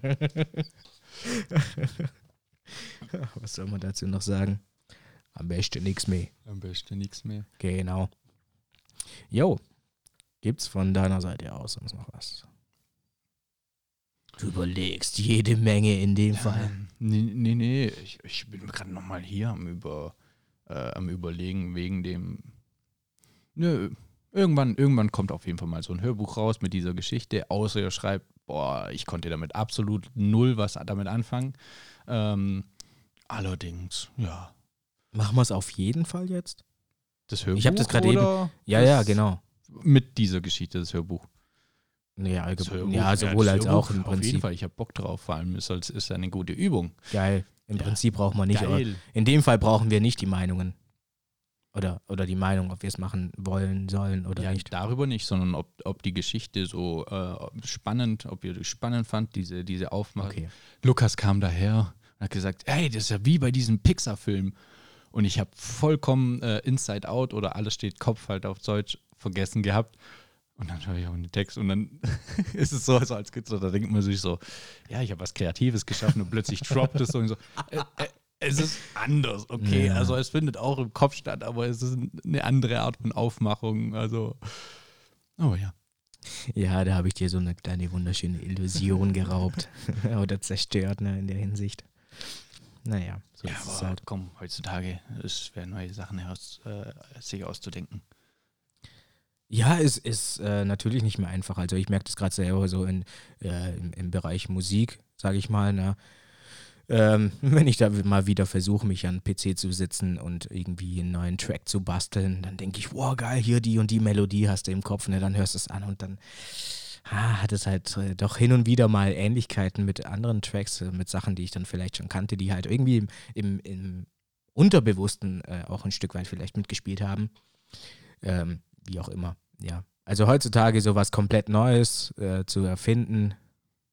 Was soll man dazu noch sagen? Am besten nichts mehr. Am besten nichts mehr. Genau. Jo, gibt's von deiner Seite aus sonst noch was? Du überlegst jede Menge in dem Fall. Ähm, nee, nee, nee. Ich, ich bin gerade nochmal hier am, über, äh, am Überlegen wegen dem. Nö, irgendwann, irgendwann kommt auf jeden Fall mal so ein Hörbuch raus mit dieser Geschichte, außer ihr schreibt, boah, ich konnte damit absolut null was damit anfangen. Ähm, allerdings, ja. Machen wir es auf jeden Fall jetzt? Das Hörbuch. Ich hab das gerade eben- Ja, ja, genau. Mit dieser Geschichte, das Hörbuch. Ja, Das allgemein, ja sowohl das als auch im Auf jeden Prinzip. Fall, ich habe Bock drauf, vor allem ist es ist eine gute Übung. Geil. Im Ja. Prinzip braucht man nicht. Geil. In dem Fall brauchen wir nicht die Meinungen. Oder, oder die Meinung, ob wir es machen wollen, sollen oder ja, nicht. darüber nicht, sondern ob, ob die Geschichte so äh, spannend, ob ihr die spannend fand, diese, diese Aufmachung. Okay. Lukas kam daher und hat gesagt, hey, das ist ja wie bei diesem Pixar-Film. Und ich habe vollkommen äh, Inside Out oder alles steht Kopf halt auf Deutsch vergessen gehabt. Und dann höre ich auch den Text und dann ist es so, also als Künstler, da denkt man sich so, ja, ich habe was Kreatives geschaffen und plötzlich droppt es so und so. Äh, äh, es ist anders, okay. Ja. Also es findet auch im Kopf statt, aber es ist eine andere Art von Aufmachung. Also, oh ja. Ja, da habe ich dir so eine kleine wunderschöne Illusion geraubt oder zerstört ne, in der Hinsicht. Naja, so Ja, ist es aber halt. komm, heutzutage ist es schwer, neue Sachen heraus, äh, sich auszudenken. Ja, es ist äh, natürlich nicht mehr einfach. Also ich merke das gerade selber so in, äh, im, im Bereich Musik, sage ich mal. Ne? Ähm, wenn ich da mal wieder versuche, mich an den PC zu sitzen und irgendwie einen neuen Track zu basteln, dann denke ich, wow, geil, hier die und die Melodie hast du im Kopf, ne? dann hörst du es an und dann ah, hat es halt äh, doch hin und wieder mal Ähnlichkeiten mit anderen Tracks, äh, mit Sachen, die ich dann vielleicht schon kannte, die halt irgendwie im, im, im Unterbewussten äh, auch ein Stück weit vielleicht mitgespielt haben. Ähm, wie auch immer, ja. Also heutzutage sowas komplett Neues äh, zu erfinden,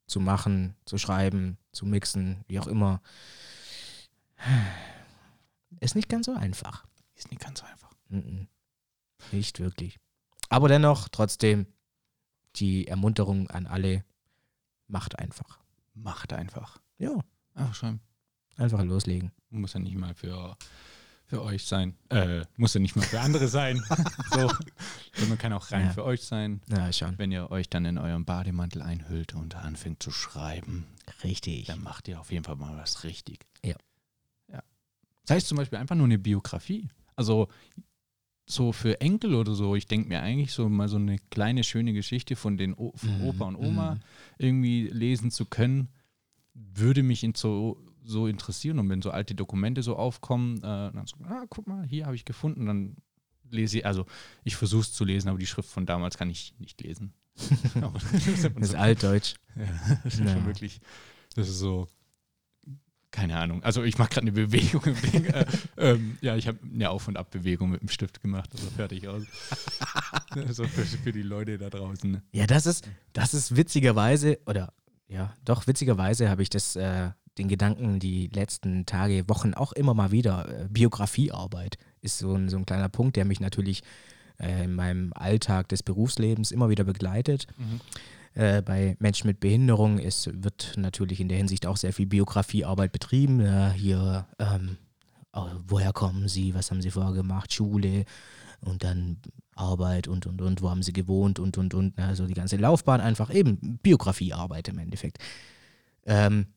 zu machen, zu schreiben, zu mixen, wie auch immer, ist nicht ganz so einfach. Ist nicht ganz so einfach. Mhm. Nicht wirklich. Aber dennoch, trotzdem, die Ermunterung an alle, macht einfach. Macht einfach. Ja, Einfach schreiben. einfach loslegen. Muss ja nicht mal für, für euch sein. Äh, muss ja nicht mal für andere sein. so. Sondern kann auch rein Ja. für euch sein. Na, schon. Wenn ihr euch dann in euren Bademantel einhüllt und anfängt zu schreiben, Richtig. dann macht ihr auf jeden Fall mal was richtig. Ja. Ja. Das heißt zum Beispiel einfach nur eine Biografie. Also so für Enkel oder so, ich denke mir eigentlich so mal so eine kleine schöne Geschichte von den o von Mhm, Opa und Oma mhm. irgendwie lesen zu können, würde mich in so, so interessieren. Und wenn so alte Dokumente so aufkommen, äh, dann so, ah, guck mal, hier habe ich gefunden, dann lese ich, also ich versuche es zu lesen, aber die Schrift von damals kann ich nicht lesen. Das ist Altdeutsch. ja, das ist Ja. schon wirklich, das ist so, keine Ahnung. Also ich mache gerade eine Bewegung im Ding. äh, ähm, ja, ich habe eine Auf- und Abbewegung mit dem Stift gemacht, also fertig aus. so für, für die Leute da draußen. ne? Ja, das ist, das ist witzigerweise, oder ja, doch, witzigerweise habe ich das, äh, den Gedanken die letzten Tage, Wochen auch immer mal wieder. Äh, Biografiearbeit ist so ein, so ein kleiner Punkt, der mich natürlich äh, in meinem Alltag des Berufslebens immer wieder begleitet. Äh, bei Menschen mit Behinderung ist, wird natürlich in der Hinsicht auch sehr viel Biografiearbeit betrieben. Ja, hier, ähm, äh, woher kommen Sie, was haben Sie vorher gemacht, Schule und dann Arbeit und und und, wo haben Sie gewohnt und und und, also die ganze Laufbahn einfach eben Biografiearbeit im Endeffekt. Ähm,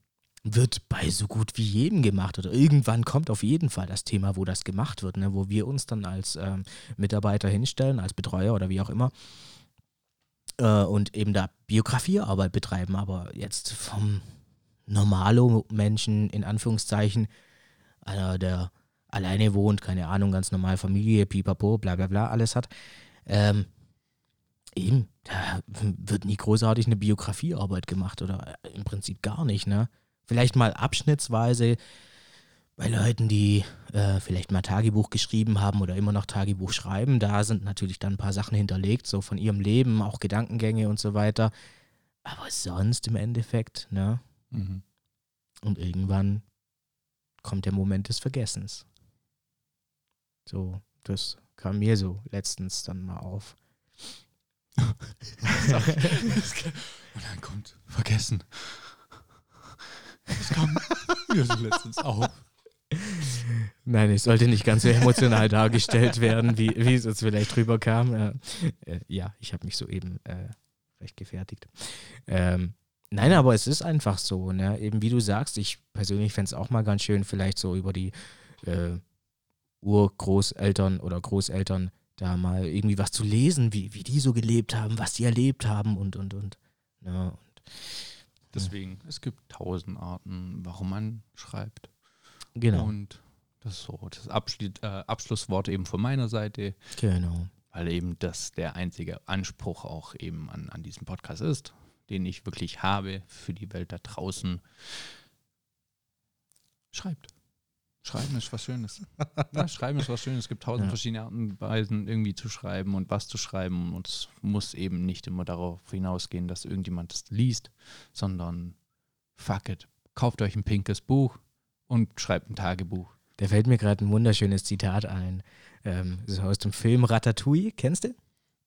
wird bei so gut wie jedem gemacht oder irgendwann kommt auf jeden Fall das Thema, wo das gemacht wird, ne? wo wir uns dann als ähm, Mitarbeiter hinstellen, als Betreuer oder wie auch immer äh, und eben da Biografiearbeit betreiben, aber jetzt vom Normalo-Menschen in Anführungszeichen, einer, der alleine wohnt, keine Ahnung, ganz normal Familie, pipapo, bla bla bla, alles hat, ähm, eben, da wird nie großartig eine Biografiearbeit gemacht oder im Prinzip gar nicht, ne? Vielleicht mal abschnittsweise bei Leuten, die äh, vielleicht mal Tagebuch geschrieben haben oder immer noch Tagebuch schreiben. Da sind natürlich dann ein paar Sachen hinterlegt, so von ihrem Leben, auch Gedankengänge und so weiter. Aber sonst im Endeffekt, ne? Mhm. Und irgendwann kommt der Moment des Vergessens. So, das kam mir so letztens dann mal auf. und dann kommt Vergessen. Kam mir so letztens auf. Nein, es sollte nicht ganz so emotional dargestellt werden, wie, wie es jetzt vielleicht drüber kam. Äh, äh, ja, ich habe mich soeben äh, recht gefertigt. Ähm, nein, aber es ist einfach so, ne? Eben wie du sagst, ich persönlich fände es auch mal ganz schön, vielleicht so über die äh, Urgroßeltern oder Großeltern da mal irgendwie was zu lesen, wie, wie die so gelebt haben, was die erlebt haben und und und. Ne? und Deswegen, es gibt tausend Arten, warum man schreibt. Genau. Und das ist so das Abschluss, äh, Abschlusswort eben von meiner Seite. Genau. Weil eben das der einzige Anspruch auch eben an, an diesem Podcast ist, den ich wirklich habe für die Welt da draußen. Schreibt. Schreiben ist was Schönes. ja, schreiben ist was Schönes. Es gibt tausend ja. verschiedene Arten und Weisen, irgendwie zu schreiben und was zu schreiben. Und es muss eben nicht immer darauf hinausgehen, dass irgendjemand das liest, sondern fuck it. Kauft euch ein pinkes Buch und schreibt ein Tagebuch. Da fällt mir gerade ein wunderschönes Zitat ein. Ähm, das ist aus dem Film Ratatouille. Kennst du?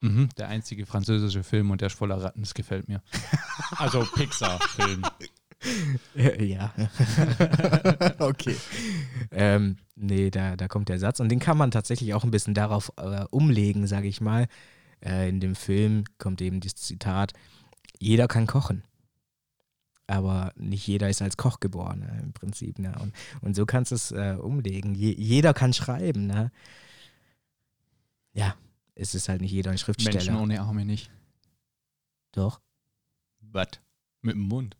Mhm, der einzige französische Film und der ist voller Ratten. Das gefällt mir. also Pixar-Film. Ja. okay. Ähm, nee, da, da kommt der Satz. Und den kann man tatsächlich auch ein bisschen darauf äh, umlegen, sage ich mal. Äh, in dem Film kommt eben das Zitat: Jeder kann kochen. Aber nicht jeder ist als Koch geboren, ne, im Prinzip. Ne? Und, und so kannst du es äh, umlegen. Je, jeder kann schreiben. Ne? Ja, es ist halt nicht jeder ein Schriftsteller. Menschen ohne Arme nicht. Doch. Was? Mit dem Mund.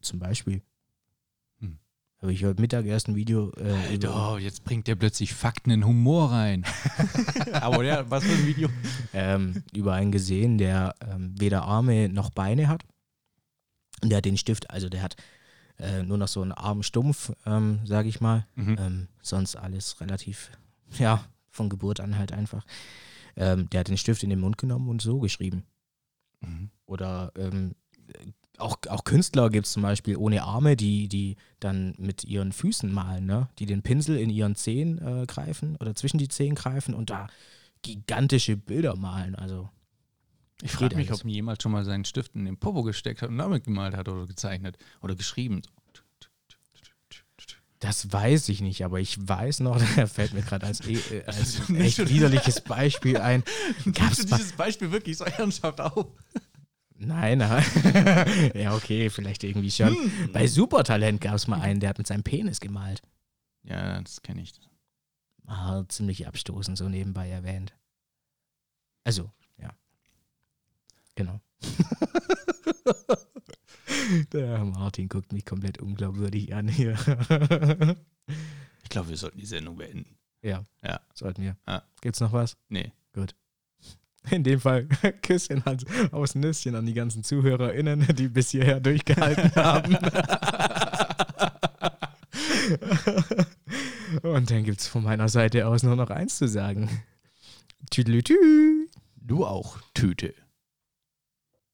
Zum Beispiel. Hm. Habe ich heute Mittag erst ein Video. Äh, Alter, jetzt bringt der plötzlich Fakten in Humor rein. Aber ja, was für ein Video? Ähm, über einen gesehen, der ähm, weder Arme noch Beine hat. Und der hat den Stift, also der hat äh, nur noch so einen Arm stumpf, ähm, sage ich mal. Mhm. Ähm, sonst alles relativ, ja, von Geburt an halt einfach. Ähm, der hat den Stift in den Mund genommen und so geschrieben. Mhm. Oder ähm, auch, auch Künstler gibt es zum Beispiel ohne Arme, die, die dann mit ihren Füßen malen, ne? die den Pinsel in ihren Zehen äh, greifen oder zwischen die Zehen greifen und da gigantische Bilder malen. Also ich frage mich, ob jemand schon mal seinen Stift in den Popo gesteckt hat und damit gemalt hat oder gezeichnet oder geschrieben. Das weiß ich nicht, aber ich weiß noch, da fällt mir gerade als, äh, als echt widerliches Beispiel ein. Gab's du dieses Beispiel wirklich so ernsthaft auf? Nein, nein. ja, okay, vielleicht irgendwie schon. Hm. Bei Supertalent gab es mal einen, der hat mit seinem Penis gemalt. Ja, das kenne ich. Ah, ziemlich abstoßend, so nebenbei erwähnt. Also, ja. Genau. Der Martin guckt mich komplett unglaubwürdig an hier. ich glaube, wir sollten die Sendung beenden. Ja. Ja. Sollten wir. Ja. Gibt's noch was? Nee. Gut. In dem Fall Küsschen aus Nüsschen an die ganzen ZuhörerInnen, die bis hierher durchgehalten haben. Und dann gibt es von meiner Seite aus nur noch eins zu sagen. Tüdelütü. Du auch, Tüte.